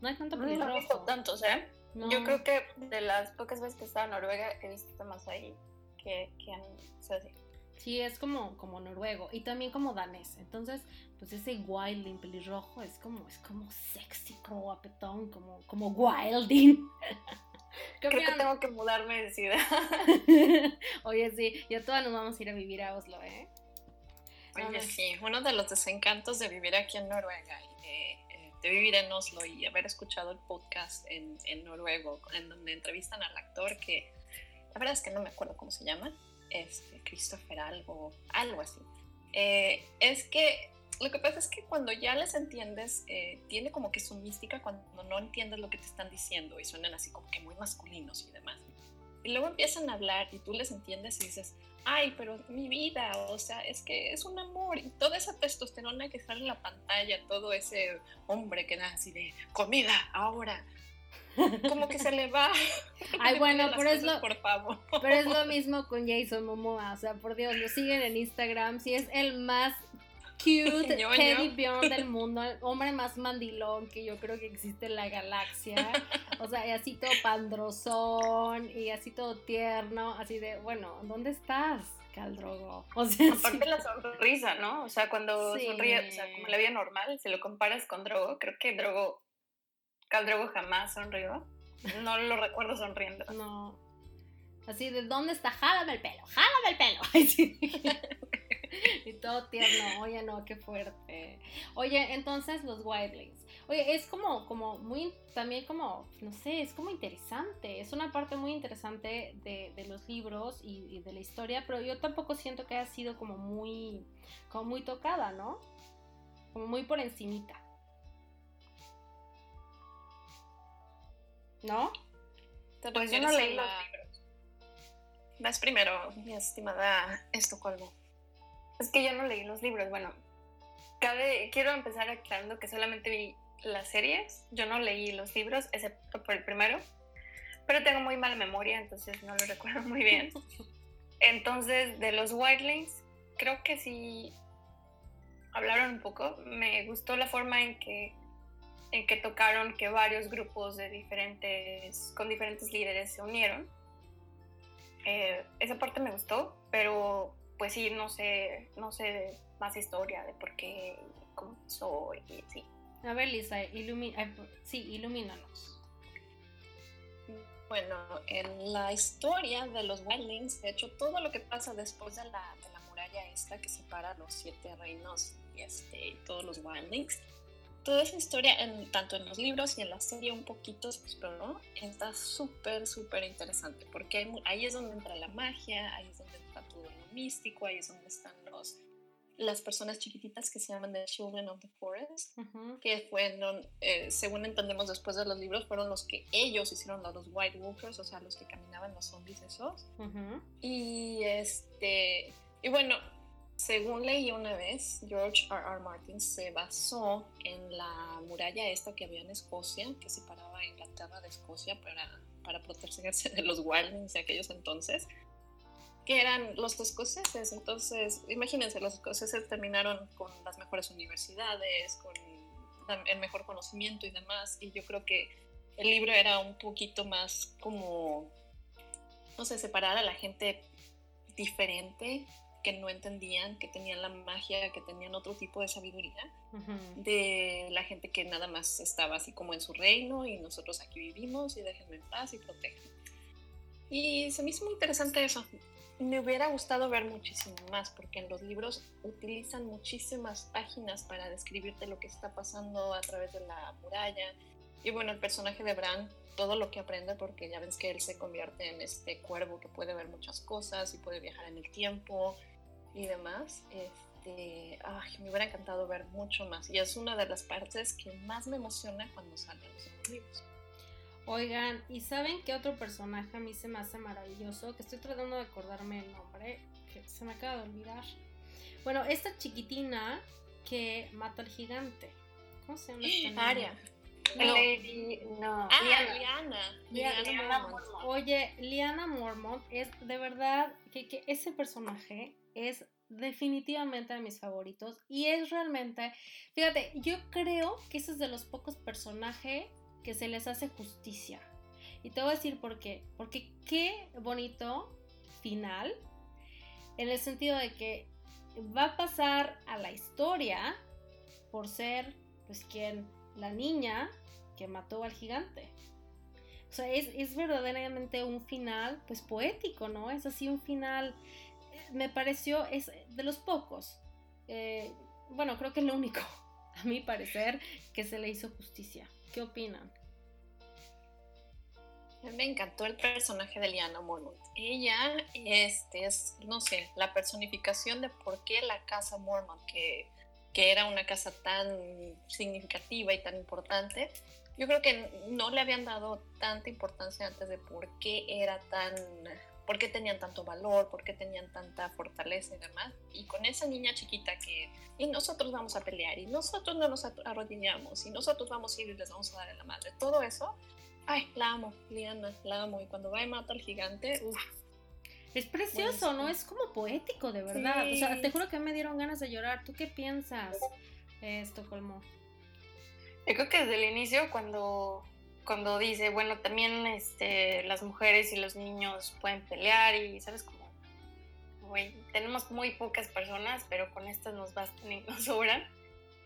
No hay tanto pelirrojo. No he visto tantos, ¿eh? Yo creo que de las pocas veces que estaba en Noruega he visto más ahí que, que en Suecia. Sí, es como, como noruego y también como danés. Entonces, pues ese wilding pelirrojo es como, es como sexy, como guapetón, como, como wilding. Creo que tengo que mudarme de ciudad. Oye, sí, ya todas nos vamos a ir a vivir a Oslo, ¿eh? Oye, sí, uno de los desencantos de vivir aquí en Noruega y de, de, vivir en Oslo y haber escuchado el podcast en, en, noruego, en donde entrevistan al actor que, la verdad es que no me acuerdo cómo se llama, este, Christopher algo, algo así. Eh, es que lo que pasa es que cuando ya les entiendes, eh, tiene como que su mística cuando no entiendes lo que te están diciendo y suenan así como que muy masculinos y demás. Y luego empiezan a hablar y tú les entiendes y dices, ay, pero mi vida, o sea, es que es un amor. Y toda esa testosterona que sale en la pantalla, todo ese hombre que da así de comida ahora. Como que se le va. Ay, bueno, pero es, lo, por favor. pero es lo mismo con Jason Momoa. O sea, por Dios, lo siguen en Instagram. Si es el más cute teddy bear del mundo, el hombre más mandilón que yo creo que existe en la galaxia. O sea, y así todo pandrosón y así todo tierno, así de, bueno, ¿dónde estás? Caldrogo. O sea, aparte la sonrisa, ¿no? O sea, cuando sonríe, o sea, como la vida normal, si lo comparas con Drogo, creo que Drogo, Caldrogo jamás sonrió. No lo recuerdo sonriendo. No. Así de, ¿dónde está? Jálame el pelo, jálame el pelo. y todo tierno. Oye, no, qué fuerte. Oye, entonces los Wildlings. Oye, es como, como muy, también como, no sé, es como interesante. Es una parte muy interesante de, los libros y, de la historia, pero yo tampoco siento que haya sido como muy, como muy tocada, ¿no? Como muy por encimita. ¿No? Pues yo no leí los libros. Vas primero, mi estimada Estocolmo. Es que yo no leí los libros. Bueno, quiero empezar aclarando que solamente vi las series. Yo no leí los libros, excepto por el primero. Pero tengo muy mala memoria, entonces no lo recuerdo muy bien. Entonces, de los Wildlings, creo que sí hablaron un poco. Me gustó la forma en que, en que tocaron que varios grupos de diferentes, con diferentes líderes se unieron. Eh, esa parte me gustó, pero pues sí, no sé, no sé más historia de por qué, cómo soy y sí. A ver, Lisa, sí, ilumínanos. Bueno, en la historia de los Wildlings, de hecho, todo lo que pasa después de la, de la muralla esta que separa los siete reinos y, este, todos los Wildlings, toda esa historia, en, tanto en los libros y en la serie un poquito, pues, pero no, está súper, súper interesante, porque ahí es donde entra la magia, ahí es donde místico, ahí es donde están los las personas chiquititas que se llaman The Children of the Forest, que fueron, eh, según entendemos después de los libros, fueron los que ellos hicieron los White Walkers, o sea, los que caminaban los zombies esos. Y este, y bueno, según leí una vez, George R. R. Martin se basó en la muralla esta que había en Escocia, que separaba a Inglaterra de Escocia para, para protegerse de los Wildlings de aquellos entonces que eran los escoceses. Entonces, imagínense, los escoceses terminaron con las mejores universidades, con el mejor conocimiento y demás. Y yo creo que el libro era un poquito más como, no sé, separar a la gente diferente, que no entendían, que tenían la magia, que tenían otro tipo de sabiduría, de la gente que nada más estaba así como en su reino y nosotros aquí vivimos y déjenme en paz y protegen. Y se me hizo muy interesante eso me hubiera gustado ver muchísimo más, porque en los libros utilizan muchísimas páginas para describirte lo que está pasando a través de la muralla. Y bueno, el personaje de Bran, todo lo que aprende, porque ya ves que él se convierte en este cuervo que puede ver muchas cosas y puede viajar en el tiempo y demás. Este, ay, me hubiera encantado ver mucho más. Y es una de las partes que más me emociona cuando salen los libros. Oigan, ¿y saben qué otro personaje a mí se me hace maravilloso? Que estoy tratando de acordarme el nombre, que se me acaba de olvidar. Bueno, esta chiquitina que mata al gigante. ¿Cómo se llama esta Aria. No. no. Ah, Liana. Liana, Mormont. Oye, Liana Mormont es de verdad que, que ese personaje es definitivamente de mis favoritos y es realmente, fíjate, yo creo que ese es de los pocos personajes que se les hace justicia. Y te voy a decir por qué. Porque qué bonito final, en el sentido de que va a pasar a la historia por ser, pues, quien, la niña que mató al gigante. O sea, es, verdaderamente un final, pues, poético, ¿no? Es así un final, eh, me pareció, es de los pocos. Eh, bueno, creo que es lo único, a mi parecer, que se le hizo justicia. ¿Qué opinan? Me encantó el personaje de Liana Mormont. Ella este, es, no sé, la personificación de por qué la casa Mormont, que, que era una casa tan significativa y tan importante, yo creo que no le habían dado tanta importancia antes de por qué era tan, por qué tenían tanto valor, por qué tenían tanta fortaleza y demás. Y con esa niña chiquita que, y nosotros vamos a pelear, y nosotros no nos arrodillamos, y nosotros vamos a ir y les vamos a dar a la madre. Todo eso, ay, la amo, Liana, la amo. Y cuando va y mata al gigante, uff. Es precioso, ¿no? Es como poético, de verdad. O sea, te juro que me dieron ganas de llorar. ¿Tú qué piensas, Estocolmo? Yo creo que desde el inicio, cuando, cuando dice, bueno, también este, las mujeres y los niños pueden pelear y, ¿sabes? Como, güey, tenemos muy pocas personas, pero con estas nos bastan y nos sobran.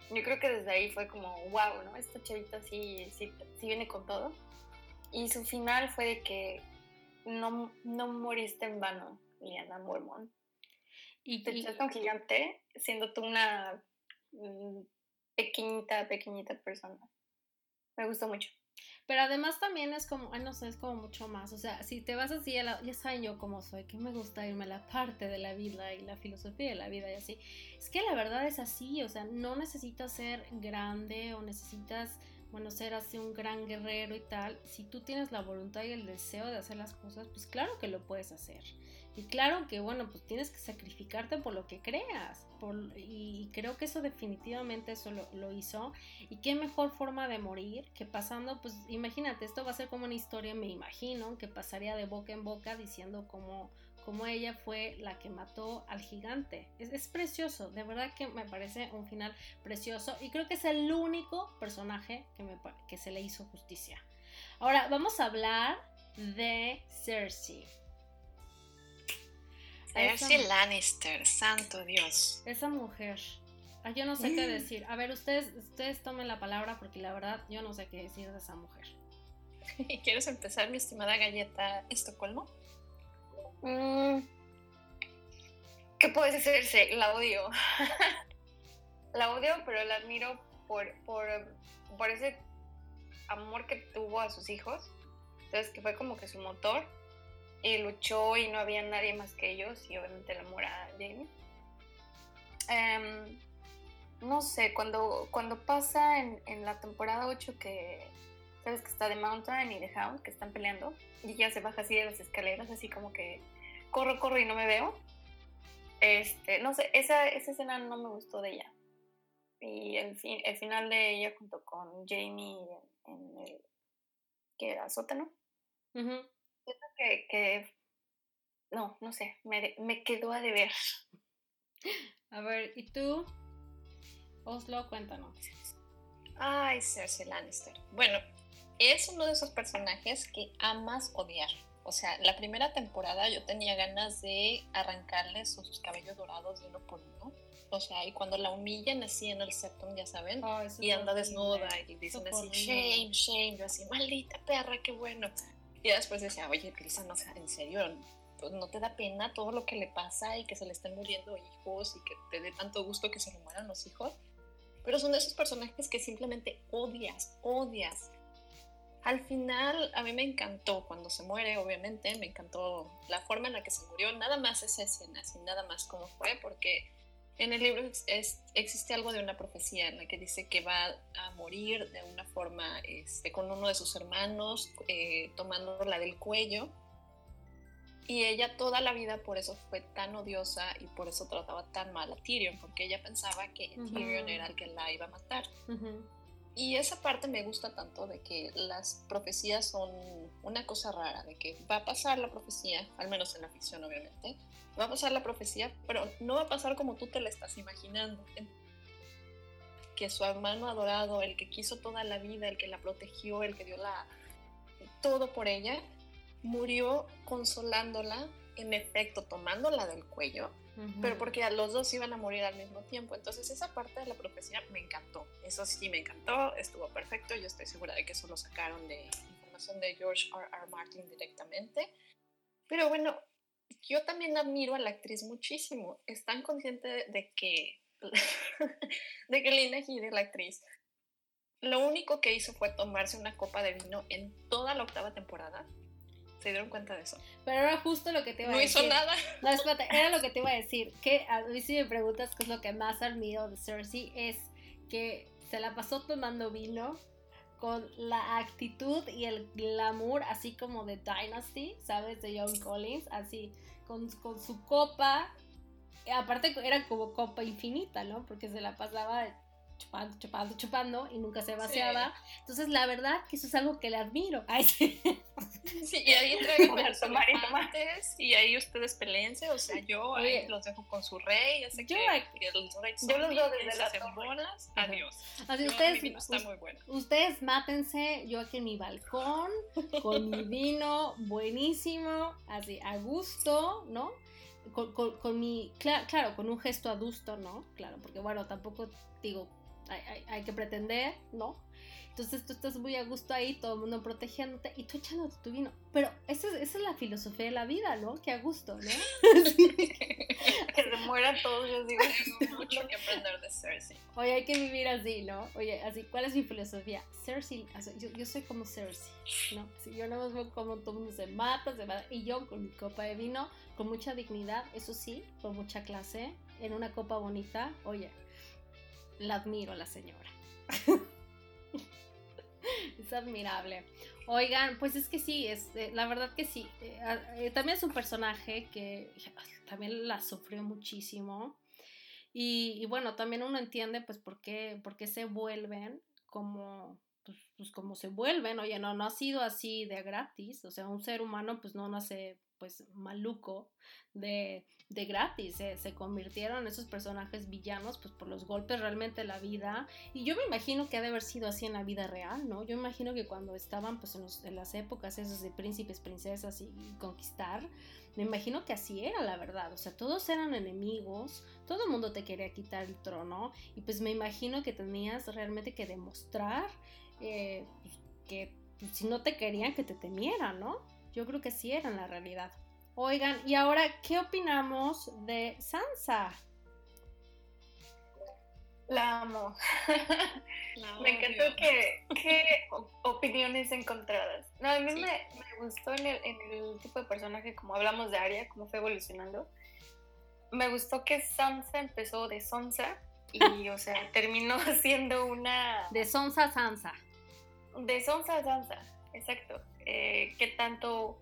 Yo creo que desde ahí fue como, wow, ¿no? Esta chavita sí, sí, sí viene con todo. Y su final fue de que no, no moriste en vano, Liana Mormon. Y te echaste un gigante siendo tú una mm, pequeñita, pequeñita persona. Me gustó mucho. Pero además también es como, ay, no sé, es como mucho más. O sea, si te vas así, ya saben yo cómo soy, que me gusta irme a la parte de la vida y la filosofía de la vida y así. Es que la verdad es así, o sea, no necesitas ser grande o necesitas bueno, ser así un gran guerrero y tal, si tú tienes la voluntad y el deseo de hacer las cosas, pues claro que lo puedes hacer. Y claro que, bueno, pues tienes que sacrificarte por lo que creas. y creo que eso definitivamente eso lo, lo, hizo. Y qué mejor forma de morir que pasando, pues imagínate, esto va a ser como una historia, me imagino, que pasaría de boca en boca diciendo cómo como ella fue la que mató al gigante. Es, precioso, de verdad que me parece un final precioso y creo que es el único personaje que, me, que se le hizo justicia. Ahora vamos a hablar de Cersei. Cersei Lannister, santo Dios. Esa mujer. Ah, yo no sé qué mm. decir. A ver, ustedes, ustedes tomen la palabra porque la verdad yo no sé qué decir de esa mujer. ¿Quieres empezar, mi estimada galleta Estocolmo? Mm, ¿Qué puedes hacerse? La odio. la odio, pero la admiro por, por, por ese amor que tuvo a sus hijos. Entonces, que fue como que su motor. Y luchó y no había nadie más que ellos. Y obviamente el amor a Jamie. Em, no sé, cuando, cuando pasa en, en, la temporada 8 que sabes que está de Mountain y de Hound, que están peleando, y ella se baja así de las escaleras, así como que corro, corro y no me veo. Este, no sé, esa, esa escena no me gustó de ella. Y el, fin, el final de ella junto con Jamie en, el que era sótano. Que, que, no, no sé, me, me quedó a deber. A ver, ¿y tú? Oslo, cuéntanos. Ay, Cersei Lannister. Bueno, es uno de esos personajes que amas odiar. O sea, la primera temporada yo tenía ganas de arrancarle sus cabellos dorados de uno por uno. O sea, y cuando la humillan así en el septum, ya saben, y anda desnuda y dicen así, shame, shame, yo así, maldita perra, qué bueno. Y después decía, oye, Lisa, no, en serio, pues no te da pena todo lo que le pasa y que se le estén muriendo hijos y que te dé tanto gusto que se le mueran los hijos. Pero son de esos personajes que simplemente odias, odias. Al final a mí me encantó cuando se muere, obviamente, me encantó la forma en la que se murió, nada más esa escena, sin nada más cómo fue, porque en el libro existe algo de una profecía en la que dice que va a morir de una forma este, con uno de sus hermanos, eh, tomándola del cuello. Y ella toda la vida por eso fue tan odiosa y por eso trataba tan mal a Tyrion, porque ella pensaba que Tyrion era el que la iba a matar. Y esa parte me gusta tanto de que las profecías son una cosa rara, de que va a pasar la profecía, al menos en la ficción obviamente, va a pasar la profecía, pero no va a pasar como tú te la estás imaginando. Que su hermano adorado, el que quiso toda la vida, el que la protegió, el que dio la todo por ella, murió consolándola, en efecto, tomándola del cuello pero porque los dos iban a morir al mismo tiempo. Entonces esa parte de la profecía me encantó. Eso sí me encantó, estuvo perfecto. Yo estoy segura de que eso lo sacaron de información de George R. R. Martin directamente. Pero bueno, yo también admiro a la actriz muchísimo. Es tan consciente de que, de que Lina Headey, la actriz, lo único que hizo fue tomarse una copa de vino en toda la octava temporada se dieron cuenta de eso. Pero era justo lo que te iba a decir. No hizo nada. No, espérate, era lo que te iba a decir. Que a mí si me preguntas qué es lo que más admiro de Cersei es que se la pasó tomando vino con la actitud y el glamour así como de Dynasty, ¿sabes? De John Collins, así con, con su copa. Aparte era como copa infinita, ¿no? Porque se la pasaba chupando, chupando, chupando y nunca se vaciaba. Entonces, la verdad que eso es algo que le admiro. Ay, sí. sí y ahí traigo participantes y ahí ustedes peleense, o sea, yo ahí los dejo con su rey, ya sé yo, que, el rey yo los veo desde las bolas, adiós. Así ustedes, está muy bueno. ustedes mátense, yo aquí en mi balcón, con mi vino buenísimo, así a gusto, ¿no? Con, con, con mi, claro, con un gesto adusto, ¿no? Claro, porque bueno, tampoco digo, hay, que pretender, ¿no? Entonces tú estás muy a gusto ahí, todo el mundo protegiéndote y tú echándote tu vino. Pero esa, esa es la filosofía de la vida, ¿no? Que a gusto, ¿no? que se mueran todos, yo digo. Tengo mucho que aprender de Cersei. Oye, hay que vivir así, ¿no? Oye, así, ¿cuál es mi filosofía? Cersei, yo, yo soy como Cersei, ¿no? Si yo no veo como todo el mundo se mata, se mata, y yo con mi copa de vino, con mucha dignidad, eso sí, con mucha clase, en una copa bonita, oye, la admiro la señora. es admirable. Oigan, pues es que sí, es, eh, la verdad que sí. Eh, eh, también es un personaje que también la sufrió muchísimo. Y, bueno, también uno entiende pues por qué, por qué se vuelven como, pues, pues, como se vuelven. Oye, no, no ha sido así de gratis. O sea, un ser humano pues no nace pues maluco de, de gratis, se convirtieron en esos personajes villanos pues por los golpes realmente de la vida y yo me imagino que ha de haber sido así en la vida real, ¿no? Yo me imagino que cuando estaban pues en, las épocas esas de príncipes, princesas y, conquistar, me imagino que así era la verdad, o sea, todos eran enemigos, todo el mundo te quería quitar el trono y pues me imagino que tenías realmente que demostrar eh, pues, que pues, si no te querían que te temieran, ¿no? Yo creo que sí era en la realidad. Oigan, y ahora, ¿qué opinamos de Sansa? La amo. me encantó que, opiniones encontradas. No, a mí me, gustó en el, tipo de personaje, como hablamos de Arya, cómo fue evolucionando. Me gustó que Sansa empezó de Sonsa y, o sea, terminó siendo una... De Sonsa a Sansa. De Sonsa a Sansa, exacto. Eh, qué tanto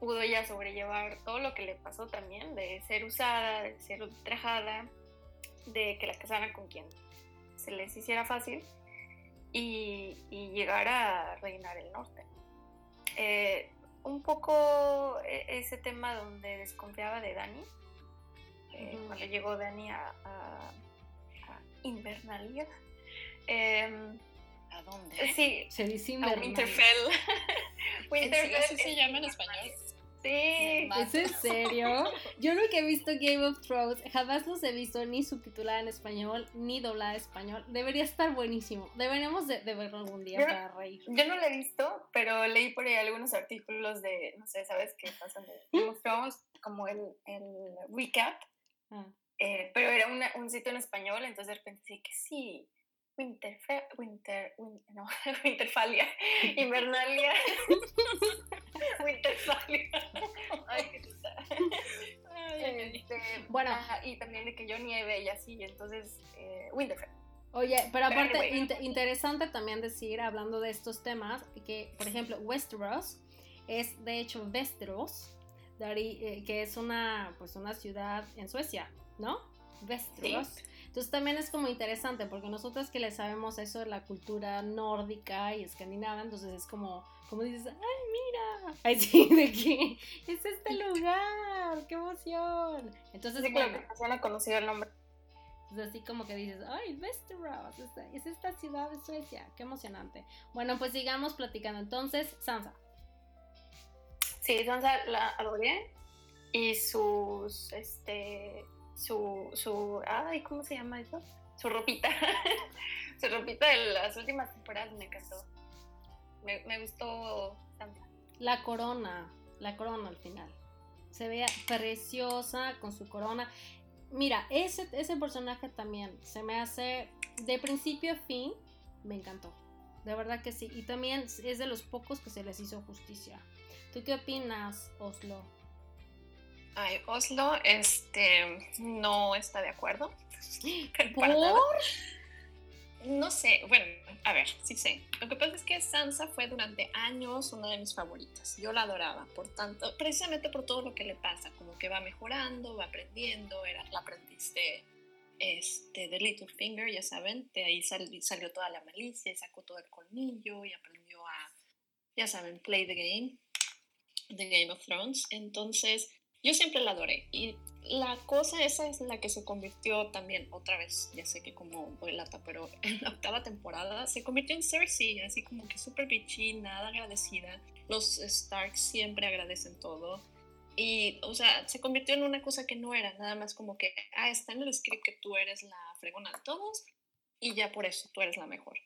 pudo ella sobrellevar todo lo que le pasó también, de ser usada, de ser ultrajada, de que la casaran con quien se les hiciera fácil y, llegar a reinar el norte. Eh, un poco e, ese tema donde desconfiaba de Dani, eh, cuando llegó Dani a, Invernalia. Em, ¿A dónde? Sí, se dice A Winterfell. Winterfell. así se llama en español. Sí. ¿Es en serio? Yo nunca he visto Game of Thrones, jamás los he visto ni subtitulada en español, ni doblada en español. Debería estar buenísimo. Deberíamos de, verlo algún día para reír. Yo no lo he visto, pero leí por ahí algunos artículos de, no sé, ¿sabes qué pasan? De Game of Thrones, como el, el recap. Ah. Eh, pero era un sitio en español, entonces de repente sí que sí, Winterfe Winter, no, Winterfalia, Invernalia, Winterfalia. Ay, qué. Este, bueno, y también de que yo nieve y así, entonces eh, Winterfell. Oye, pero aparte, interesante también decir, hablando de estos temas, que, por ejemplo, Westeros es de hecho Westeros, eh, que es una, pues, una ciudad en Suecia, ¿no? Westeros. Entonces también es como interesante porque nosotros que le sabemos eso de la cultura nórdica y escandinava, entonces es como, como dices, ay, mira, ay, sí, de qué es este lugar, qué emoción. Entonces, sí, bueno, que la conocido el nombre. Entonces así como que dices, ay, Westeros, es esta ciudad de Suecia, qué emocionante. Bueno, pues sigamos platicando. Entonces, Sansa. Sí, Sansa la adoré y sus, este, su, su, ay, ¿cómo se llama eso? Su ropita, su ropita de las últimas temporadas me encantó. Me, me gustó tanto. La corona, la corona al final. Se ve preciosa con su corona. Mira, ese, ese personaje también se me hace de principio a fin, me encantó. De verdad que sí. Y también es de los pocos que se les hizo justicia. ¿Tú qué opinas, Oslo? Ay, Oslo este, no está de acuerdo. ¿Por? No sé, bueno, a ver, sí sé. Lo que pasa es que Sansa fue durante años una de mis favoritas. Yo la adoraba, por tanto, precisamente por todo lo que le pasa, como que va mejorando, va aprendiendo, era la aprendiz de, este, de Littlefinger, ya saben, de ahí salió toda la malicia, sacó todo el colmillo y aprendió a, ya saben, play the game, the Game of Thrones. Entonces, yo siempre la adoré. Y la cosa esa es la que se convirtió también, otra vez, ya sé que como voy lata, pero en la octava temporada se convirtió en Cersei, así como que súper bitchy, nada agradecida. Los Stark siempre agradecen todo. Y, o sea, se convirtió en una cosa que no era, nada más como que, ah, está en el script que tú eres la fregona de todos y ya por eso tú eres la mejor.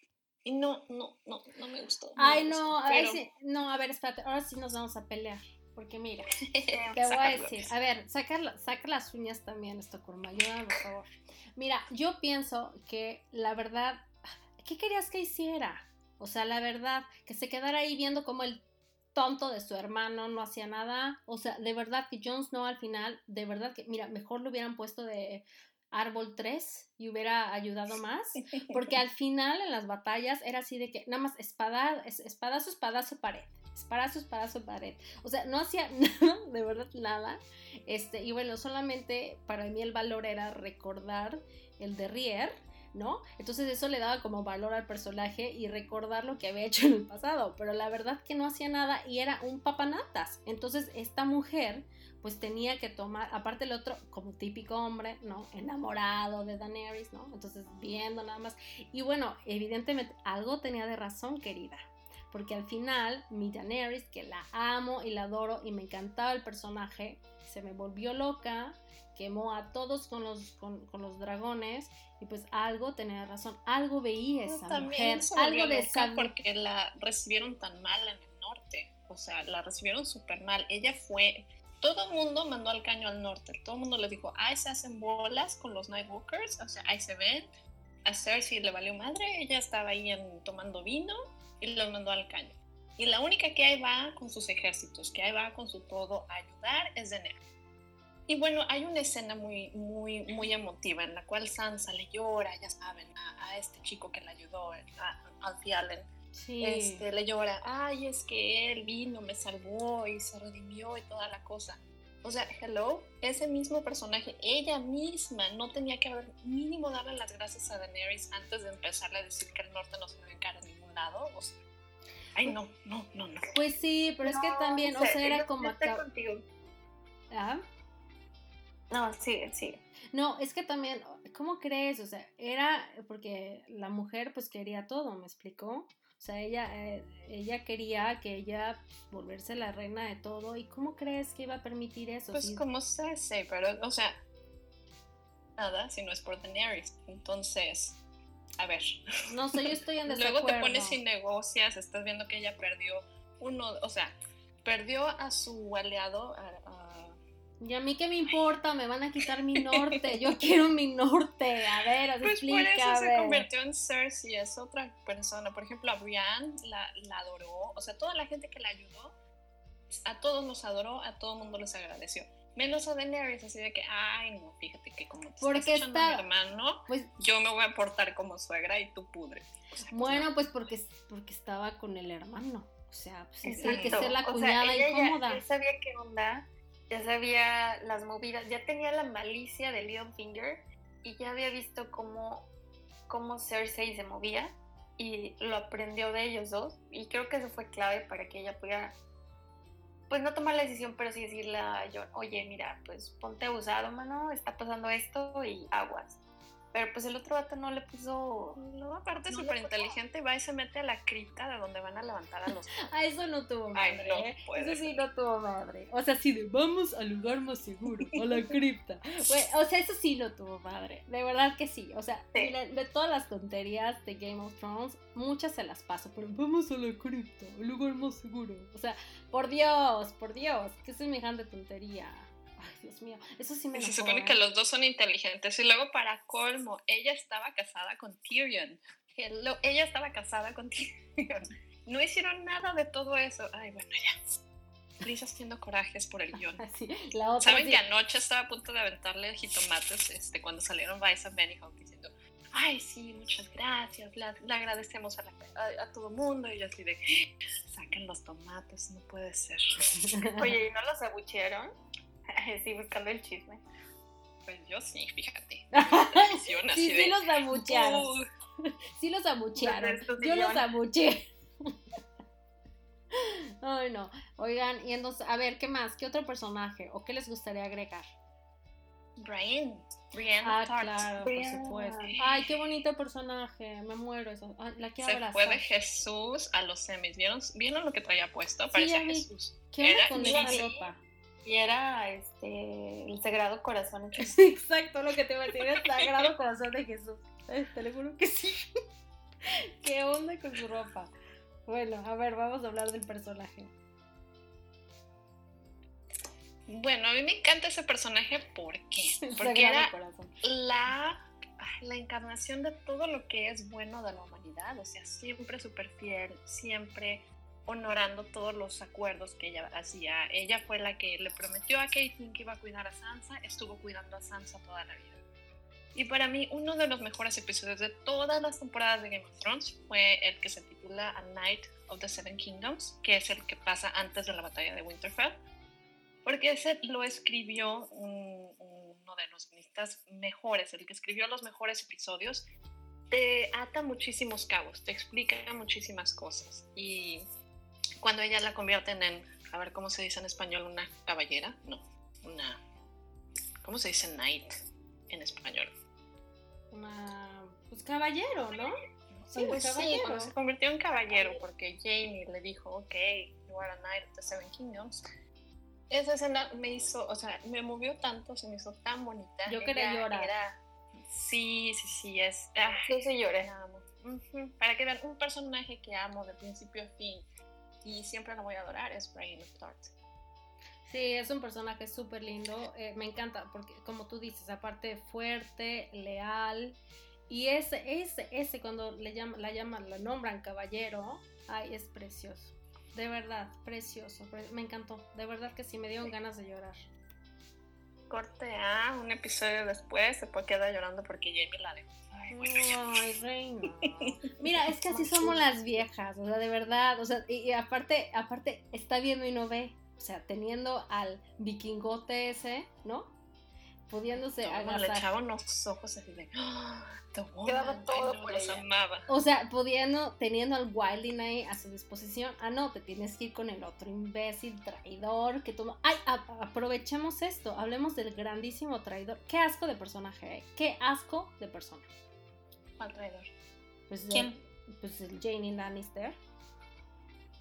Y no, no, no, no me gustó. Ay, no, a ver, sí, no, a ver, espérate, ahora sí nos vamos a pelear. Porque mira, te voy a decir, a ver, saca, saca las uñas también, Estocolmo, ayúdame por favor. Mira, yo pienso que la verdad, ¿qué querías que hiciera? O sea, la verdad, que se quedara ahí viendo como el tonto de su hermano no hacía nada. O sea, de verdad que Jon Snow al final, de verdad que, mira, mejor lo hubieran puesto de árbol 3 y hubiera ayudado más. Porque al final en las batallas era así de que nada más espada, espadazo, espadazo, pared. Espadazo, espadazo, pared. O sea, no hacía nada, de verdad nada. Este, y bueno, solamente para mí el valor era recordar el de Rier ¿no? Entonces eso le daba como valor al personaje y recordar lo que había hecho en el pasado, pero la verdad que no hacía nada y era un papanatas. Entonces esta mujer pues tenía que tomar, aparte el otro como típico hombre, ¿no? Enamorado de Daenerys, ¿no? Entonces viendo nada más. Y bueno, evidentemente algo tenía de razón, querida. Porque al final, mi Daenerys, que la amo y la adoro y me encantaba el personaje, se me volvió loca, quemó a todos con los, con, con los dragones y pues algo tenía razón, algo veía esa También mujer, algo de esa porque la recibieron tan mal en el norte, o sea, la recibieron súper mal. Ella fue, todo el mundo mandó al caño al norte, todo el mundo le dijo, ahí se hacen bolas con los Nightwalkers, o sea, ahí se ven. A Cersei le valió madre, ella estaba ahí tomando vino y los mandó al caño. Y la única que ahí va con sus ejércitos, que ahí va con su todo a ayudar es Daenerys. Y bueno, hay una escena muy, muy, muy emotiva en la cual Sansa le llora, ya saben, a, este chico que le ayudó, a Alfie Allen. Sí. Este, le llora, ay, es que él vino, me salvó y se redimió y toda la cosa. O sea, hello, ese mismo personaje, ella misma no tenía que haber mínimo darle las gracias a Daenerys antes de empezarle a decir que el norte no se debe a ningún O sea, ay, no, no, no, no. Pues sí, pero es que también, o sea, era como acá. contigo. ¿Ah? No, sí, sí. No, es que también, ¿cómo crees? O sea, era porque la mujer pues quería todo, ¿me explicó? O sea, ella, eh, ella quería que ella volverse la reina de todo. ¿Y cómo crees que iba a permitir eso? Pues como se sé, pero, o sea, nada, si no es por Daenerys. Entonces, a ver. No sé, yo estoy en desacuerdo. Luego te pones y negocias, estás viendo que ella perdió uno, o sea, perdió a su aliado, a y a mí qué me importa, me van a quitar mi norte, yo quiero mi norte, a ver, pues por eso se convirtió en Cersei, es otra persona, por ejemplo a Brienne la, la, adoró, o sea, toda la gente que la ayudó, a todos los adoró, a todo el mundo les agradeció, menos a Daenerys, así de que, ay no, fíjate que como te porque estás está, mi hermano, pues, yo me voy a portar como suegra y tú pudre. Pues bueno, pues porque, porque estaba con el hermano, o sea, pues hay que ser la cuñada incómoda. Ya, sabía qué onda ya sabía las movidas, ya tenía la malicia de Littlefinger y ya había visto cómo, cómo Cersei se movía y lo aprendió de ellos dos. Y creo que eso fue clave para que ella pudiera pues no tomar la decisión pero sí decirle a John oye mira pues ponte abusado mano está pasando esto y aguas pero pues el otro vato no le puso. No, aparte no súper inteligente, va y se mete a la cripta de donde van a levantar a los. ah, eso no tuvo madre. ¿eh? eso sí no tuvo madre. O sea, sí de vamos al lugar más seguro, a la cripta. o sea, eso sí no tuvo madre. De verdad que sí. O sea, de, todas las tonterías de Game of Thrones, muchas se las paso. Pero vamos a la cripta, el lugar más seguro. O sea, por Dios, por Dios, qué semejante tontería. Ay, Dios mío, eso sí me Se supone que los dos son inteligentes. Y luego, para colmo, ella estaba casada con Tyrion. ella estaba casada con Tyrion. No hicieron nada de todo eso. Ay, bueno, ya. Lisa haciendo corajes por el guion. ¿Saben que anoche estaba a punto de aventarle jitomates este, cuando salieron Vice and Benioff diciendo, ay, sí, muchas gracias, le, agradecemos a, a, todo el mundo. Y yo así de, saquen los tomates, no puede ser. Oye, ¿y no los abuchearon? sí, buscando el chisme. Pues yo sí, fíjate. sí, sí los amuchearon. sí los amuchearon. Yo los amuché. Ay, no. Oigan, y entonces, a ver, ¿qué más? ¿Qué otro personaje? ¿O qué les gustaría agregar? Brian. Brian ah, claro, por supuesto. Ay, qué bonito personaje. Me muero. Eso. la quiero Se fue de Jesús a los semis. ¿Vieron, ¿Vieron lo que traía puesto? Parecía Jesús. ¿Qué era con esa ropa? Y era este el Sagrado Corazón de Jesús. Exacto, lo que te iba a decir, el Sagrado Corazón de Jesús. Te lo juro que sí. ¿Qué onda con su ropa? Bueno, a ver, vamos a hablar del personaje. Bueno, a mí me encanta ese personaje porque, porque era la, la encarnación de todo lo que es bueno de la humanidad, o sea, siempre súper fiel, siempre honorando todos los acuerdos que ella hacía. Ella fue la que le prometió a Caitlyn que iba a cuidar a Sansa, estuvo cuidando a Sansa toda la vida. Y para mí, uno de los mejores episodios de todas las temporadas de Game of Thrones fue el que se titula A Night of the Seven Kingdoms, que es el que pasa antes de la batalla de Winterfell. Porque ese lo escribió uno de los guionistas mejores, el que escribió los mejores episodios. Te ata muchísimos cabos, te explica muchísimas cosas. Y cuando ella la convierten en, a ver cómo se dice en español, una caballera, no, una, ¿cómo se dice knight en español? pues caballero, ¿no? Sí, pues sí, cuando se convirtió en caballero, porque Jamie le dijo, ok, you are a knight of the seven kingdoms. Esa escena me hizo, o sea, me movió tanto, se me hizo tan bonita. Yo quería llorar. sí, sí, sí, es. Ah, sí, sí lloré. Para que vean, un personaje que amo de principio a fin y siempre lo voy a adorar es Brian Tart. Sí, es un personaje súper lindo. Eh, me encanta porque, como tú dices, aparte fuerte, leal. Y ese, ese, ese cuando le llaman, la llaman, la nombran caballero, ay, es precioso. De verdad, precioso. Me encantó. De verdad que sí me dieron ganas de llorar. Corte A, un episodio después se puede quedar llorando porque Jamie la dejó. Ay, reina. Mira, es que así somos las viejas, o sea, de verdad, o sea, y aparte, aparte está viendo y no ve o sea, teniendo al vikingote ese, ¿no? Pudiéndose agarrar. Le echaban los ojos así de. ¡Ah! Quedaba todo por los amaba. O sea, pudiendo, teniendo al Wilding ahí a su disposición. Ah, no, te tienes que ir con el otro imbécil, traidor, que tú. ¡Ay! aprovechemos esto. Hablemos del grandísimo traidor. Qué asco de personaje, ¿eh? Qué asco de persona. ¿Cuál traidor? Pues ¿Quién? pues el Jane Lannister.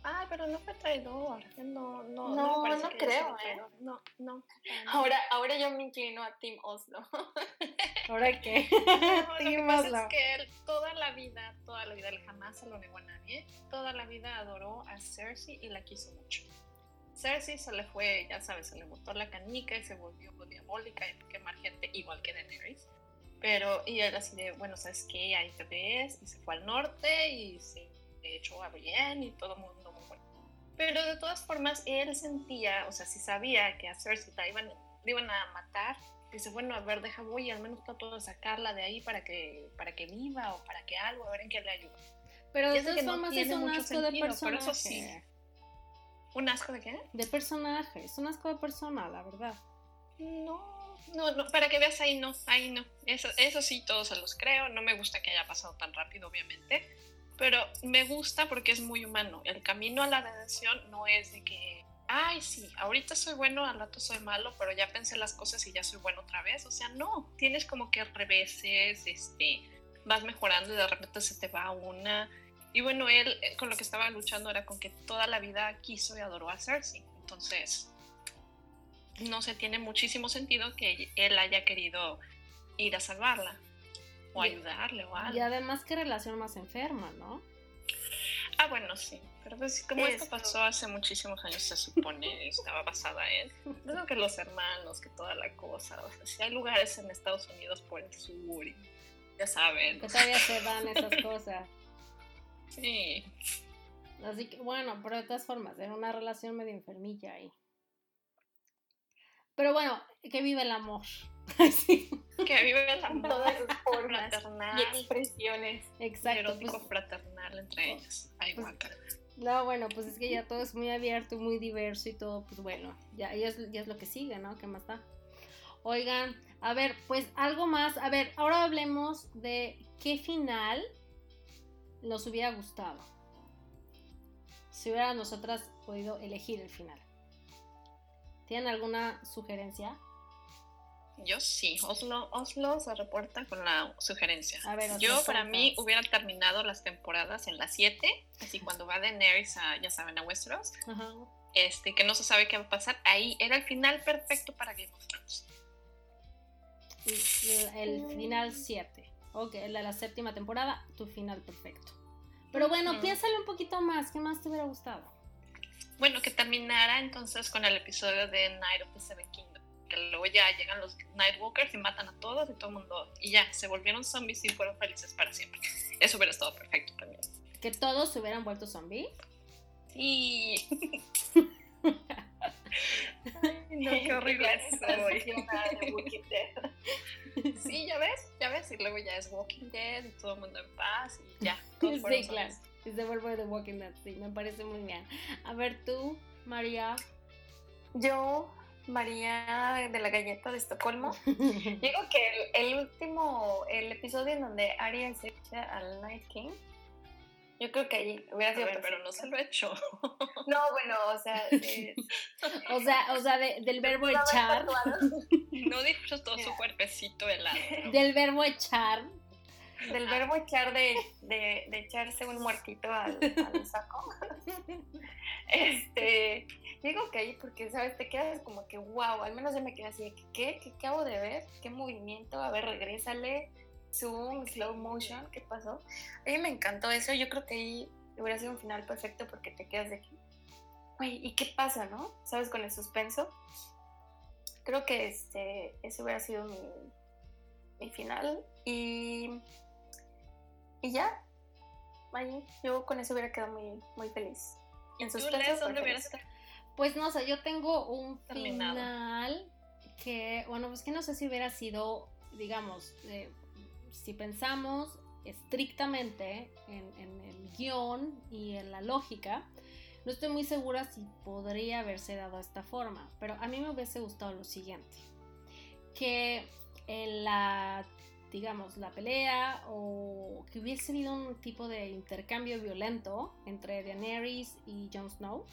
Ah, pero no fue traidor. No, no, no, no, creo, ¿eh? No, no. Ahora, ahora yo me inclino a Team Oslo. ¿Ahora qué? Team Oslo. es que él toda la vida, toda la vida, él jamás se lo negó a nadie. Toda la vida adoró a Cersei y la quiso mucho. Cersei se le fue, ya sabes, se le botó la canica y se volvió diabólica y quemar gente igual que Daenerys. Pero, y él así de, bueno, ¿sabes qué? Ahí te ves, y se fue al norte y se echó a bien y todo el mundo pero de todas formas, él sentía, o sea, si sabía que a Cersei la iban, iban a matar, dice, bueno, a ver, deja voy y al menos trato de sacarla de ahí para que, para que viva o para que algo, a ver en qué le ayuda. Pero de todas formas es un asco de personaje. Eso sí. ¿Un asco de qué? De personaje, es un asco de persona, la verdad. No, no, no, para que veas ahí no, ahí no. Eso, eso sí, todos se los creo. No me gusta que haya pasado tan rápido, obviamente pero me gusta porque es muy humano. El camino a la redención no es de que, ay, sí, ahorita soy bueno, al rato soy malo, pero ya pensé las cosas y ya soy bueno otra vez. O sea, no, tienes como que reveses, este, vas mejorando y de repente se te va una. Y bueno, él eh, con lo que estaba luchando era con que toda la vida quiso y adoró a Cersei. Entonces, no se tiene muchísimo sentido que él haya querido ir a salvarla o ayudarle o algo. Y además, qué relación más enferma, ¿no? Ah, bueno, sí. Pero pues como esto pasó hace muchísimos años, se supone, estaba basada en. No que los hermanos, que toda la cosa. O sea, si hay lugares en Estados Unidos por el sur, y ya saben. Que todavía se dan esas cosas. Sí. Así que, bueno, pero de todas formas, era una relación medio enfermilla ahí. Pero bueno, que vive el amor. sí. Que vive el amor. Todas sus formas fraternal, y expresiones. Exacto. Erótico pues, fraternal entre ellos. Ay, pues, No, bueno, pues es que ya todo es muy abierto, muy diverso y todo, pues bueno, ya, ya, es, ya es lo que sigue, ¿no? ¿Qué más da? Oigan, a ver, pues algo más. A ver, ahora hablemos de qué final nos hubiera gustado. Si hubiera nosotras podido elegir el final. ¿Tienen alguna sugerencia? Yo sí, Oslo, Oslo se reporta con la sugerencia. Yo para mí hubiera terminado las temporadas en las 7, así cuando va Daenerys a, ya saben, a Westeros, este, que no se sabe qué va a pasar, ahí era el final perfecto para Game of Thrones. El, final 7, ok, la, la séptima temporada, tu final perfecto. Pero bueno, piénsalo un poquito más, ¿qué más te hubiera gustado? Bueno, que terminara entonces con el episodio de Night of the Seven Kingdoms que luego ya llegan los Nightwalkers y matan a todos y todo el mundo, y ya, se volvieron zombies y fueron felices para siempre. Eso hubiera estado perfecto también. ¿Que todos se hubieran vuelto zombies? Sí. no, qué horrible sí, ya ves, ya ves, y luego ya es Walking Dead y todo el mundo en paz y ya. Todos sí, claro. Y se vuelve The Walking Dead, sí, me parece muy bien. A ver tú, María. Yo María de la galleta de Estocolmo. Digo que el, último, el episodio en donde Arya se echa al Night King, yo creo que ahí hubiera sido. pero no se lo he hecho. No, bueno, o sea. o sea, o sea del verbo echar. No disfrutó su cuerpecito helado. Del verbo echar. Del verbo echar de, de, de echarse un muertito al, al saco. Este digo que ahí porque, ¿sabes? Te quedas como que, wow, al menos yo me quedé así ¿qué? ¿Qué acabo de ver? ¿Qué movimiento? A ver, regrésale, zoom, slow motion, ¿qué pasó? A mí me encantó eso, yo creo que ahí hubiera sido un final perfecto porque te quedas de aquí, güey, ¿y qué pasa, no? ¿Sabes? Con el suspenso. Creo que este, ese hubiera sido mi, mi final y, y ya, ahí yo con eso hubiera quedado muy, muy feliz. En suspenso, ¿dónde hubieras pues no sé, yo tengo un final que, bueno, pues que no sé si hubiera sido, digamos, eh, si pensamos estrictamente en, el guion y en la lógica, no estoy muy segura si podría haberse dado de esta forma, pero a mí me hubiese gustado lo siguiente, que en la, digamos, la pelea o que hubiese habido un tipo de intercambio violento entre Daenerys y Jon Snow,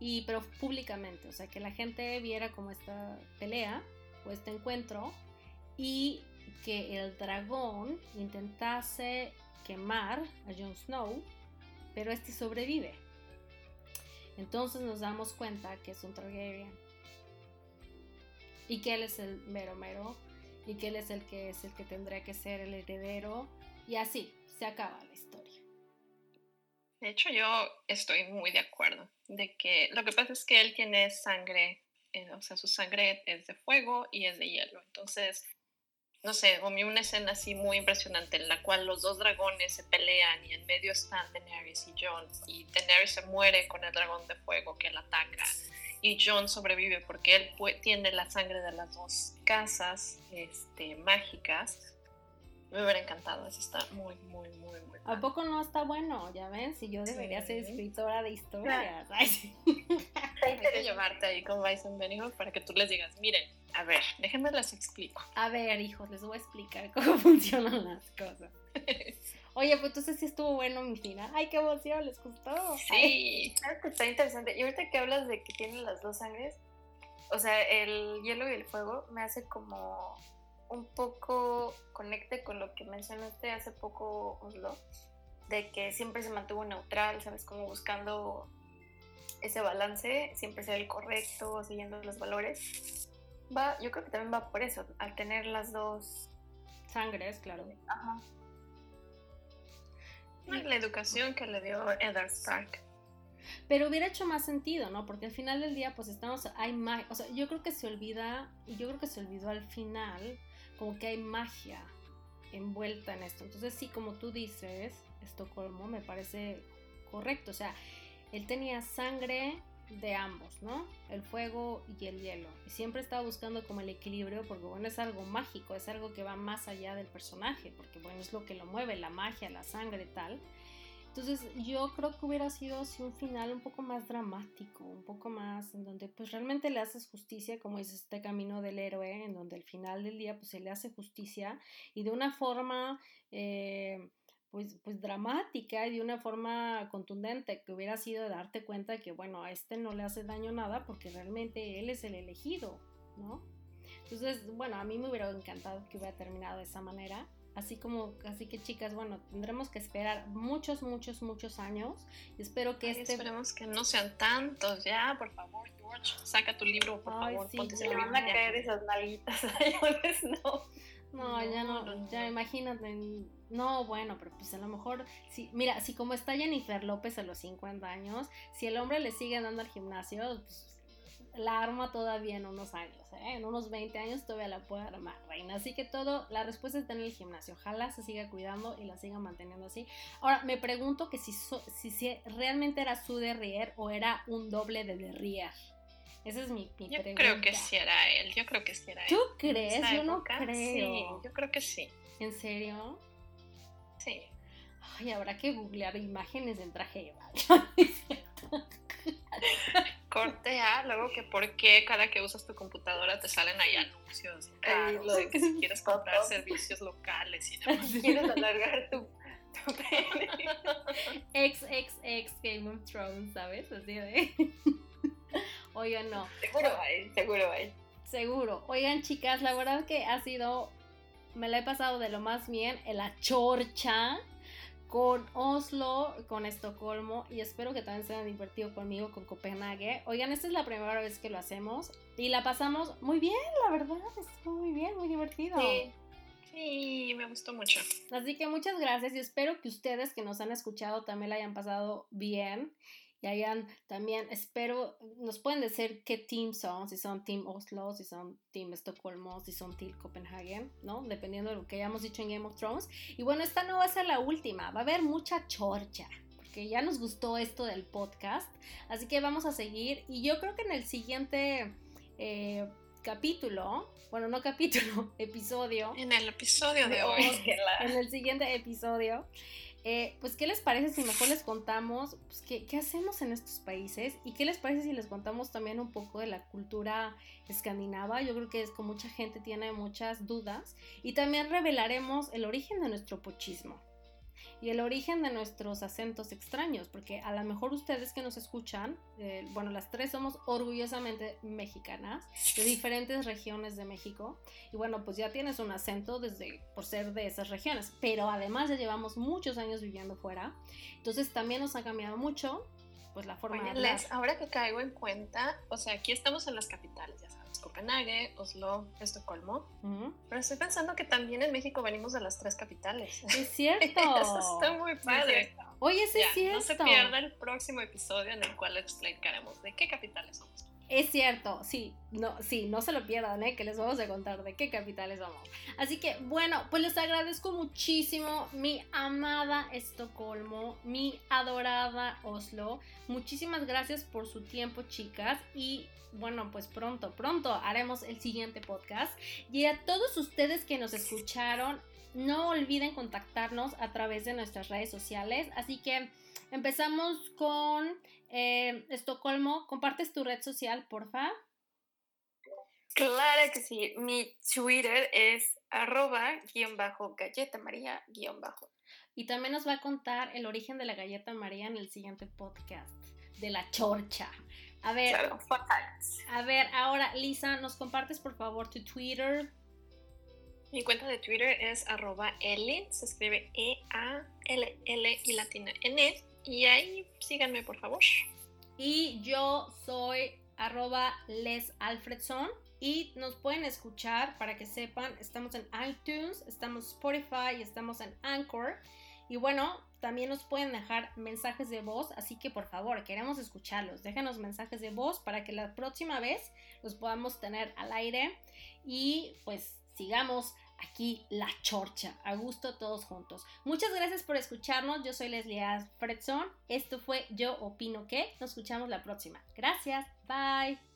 y pero públicamente, o sea, que la gente viera como esta pelea o este encuentro y que el dragón intentase quemar a Jon Snow, pero este sobrevive. Entonces nos damos cuenta que es un Targaryen y que él es el mero mero y que él es el que es el que tendrá que ser el heredero y así se acaba la historia. De hecho, yo estoy muy de acuerdo de que lo que pasa es que él tiene sangre, eh, o sea, su sangre es de fuego y es de hielo. Entonces, no sé, vi una escena así muy impresionante en la cual los dos dragones se pelean y en medio están Daenerys y Jon y Daenerys se muere con el dragón de fuego que la ataca y Jon sobrevive porque él tiene la sangre de las dos casas este, mágicas me hubiera encantado, eso está muy, muy, muy, muy. ¿A poco no está bueno? Ya ven, si yo debería ser escritora de historias. Hay que llevarte ahí con Bison Benioff para que tú les digas, miren, a ver, déjenme les explico. A ver, hijos, les voy a explicar cómo funcionan las cosas. Oye, pues entonces sí estuvo bueno mi final. Ay, qué emoción, ¿les gustó? Sí. Claro que está interesante. Y ahorita que hablas de que tienen las dos sangres, o sea, el hielo y el fuego me hace como un poco conecte con lo que mencionaste hace poco, Oslo, de que siempre se mantuvo neutral, ¿sabes? Como buscando ese balance, siempre ser el correcto, siguiendo los valores. Va, yo creo que también va por eso, al tener las dos sangres, claro. Ajá. La educación que le dio Eddard Stark. Pero hubiera hecho más sentido, ¿no? Porque al final del día, pues estamos, hay más, o sea, yo creo que se olvida, yo creo que se olvidó al final, como que hay magia envuelta en esto. Entonces sí, como tú dices, Estocolmo me parece correcto. O sea, él tenía sangre de ambos, ¿no? El fuego y el hielo. Y siempre estaba buscando como el equilibrio porque, bueno, es algo mágico, es algo que va más allá del personaje, porque, bueno, es lo que lo mueve, la magia, la sangre, tal. Entonces yo creo que hubiera sido así un final un poco más dramático, un poco más en donde pues realmente le haces justicia, como es este camino del héroe, en donde al final del día pues se le hace justicia y de una forma eh, pues, pues dramática y de una forma contundente, que hubiera sido de darte cuenta que bueno, a este no le hace daño nada porque realmente él es el elegido, ¿no? Entonces, bueno, a mí me hubiera encantado que hubiera terminado de esa manera. Así como, así que chicas, bueno, tendremos que esperar muchos, muchos, muchos años. Espero que este... Esperemos que no sean tantos, ya, por favor, George, saca tu libro, por favor, ponte ese van a caer esas nalguitas, no. No, ya no, ya imagínate. No, bueno, pero pues a lo mejor, si, mira, si como está Jennifer López a los 50 años, si el hombre le sigue dando al gimnasio, pues la arma todavía en unos años, ¿eh? en unos 20 años todavía la puede armar, reina. Así que todo, la respuesta está en el gimnasio. Ojalá se siga cuidando y la siga manteniendo así. Ahora, me pregunto que si, si, realmente era su derrier o era un doble de derrier. Esa es mi, mi yo creo que sí era él, yo creo que sí era él. ¿Tú crees? Yo no creo. Sí, yo creo que sí. ¿En serio? Sí. Ay, habrá que googlear imágenes en traje de Corte A, luego que por qué cada que usas tu computadora te salen ahí anuncios. lo de que si quieres comprar servicios locales y demás. Quieres alargar tu, tu XXX Game of Thrones, ¿sabes? Así de. Oigan, no. Seguro hay, seguro hay. Seguro. Oigan, chicas, la verdad que ha sido. Me la he pasado de lo más bien en la chorcha con Oslo, con Estocolmo y espero que también se hayan divertido conmigo con Copenhague. Oigan, esta es la primera vez que lo hacemos y la pasamos muy bien, la verdad, estuvo muy bien, muy divertido. Sí. Sí, me gustó mucho. Así que muchas gracias y espero que ustedes que nos han escuchado también la hayan pasado bien y hayan también, espero, nos pueden decir qué team son, si son Team Oslo, si son Team Estocolmo, si son Team Copenhagen, ¿no? Dependiendo de lo que hayamos dicho en Game of Thrones. Y bueno, esta no va a ser la última, va a haber mucha chorcha, porque ya nos gustó esto del podcast, así que vamos a seguir y yo creo que en el siguiente... Eh, capítulo, bueno, no capítulo, episodio. En el episodio de hoy. En el siguiente episodio eh, pues, ¿qué les parece si mejor les contamos pues, qué, qué, hacemos en estos países? ¿Y qué les parece si les contamos también un poco de la cultura escandinava? Yo creo que es que mucha gente tiene muchas dudas. Y también revelaremos el origen de nuestro pochismo y el origen de nuestros acentos extraños, porque a lo mejor ustedes que nos escuchan, eh, bueno, las tres somos orgullosamente mexicanas, de diferentes regiones de México, y bueno, pues ya tienes un acento desde por ser de esas regiones, pero además ya llevamos muchos años viviendo fuera, entonces también nos ha cambiado mucho, pues la forma de hablar. ahora que caigo en cuenta, o sea, aquí estamos en las capitales, ya Copenhague, Oslo, Estocolmo. Pero estoy pensando que también en México venimos de las tres capitales. Es cierto. Eso está muy padre. Oye, sí es cierto. No se pierda el próximo episodio en el cual explicaremos de qué capitales somos. Es cierto, sí, no, sí, no se lo pierdan, ¿eh? que les vamos a contar de qué capitales vamos. Así que, bueno, pues les agradezco muchísimo, mi amada Estocolmo, mi adorada Oslo. Muchísimas gracias por su tiempo, chicas. Y bueno, pues pronto, pronto haremos el siguiente podcast. Y a todos ustedes que nos escucharon, no olviden contactarnos a través de nuestras redes sociales. Así que empezamos con eh, Estocolmo, ¿compartes tu red social, porfa? Claro que sí. Mi Twitter es arroba guion bajo galleta maría guion bajo. Y también nos va a contar el origen de la galleta maría en el siguiente podcast de la chorcha. A ver, a ver, ahora Lisa, ¿nos compartes por favor tu Twitter? Mi cuenta de Twitter es arroba se escribe E-A-L-L y latina N. Y ahí síganme, por favor. Y yo soy arroba Les Alfredson. Y nos pueden escuchar para que sepan, estamos en iTunes, estamos Spotify, estamos en Anchor. Y bueno, también nos pueden dejar mensajes de voz, así que por favor, queremos escucharlos. Déjenos mensajes de voz para que la próxima vez los podamos tener al aire y pues sigamos aquí la chorcha, a gusto todos juntos. Muchas gracias por escucharnos, yo soy Leslie Fredson, esto fue Yo Opino Que, nos escuchamos la próxima. Gracias, bye.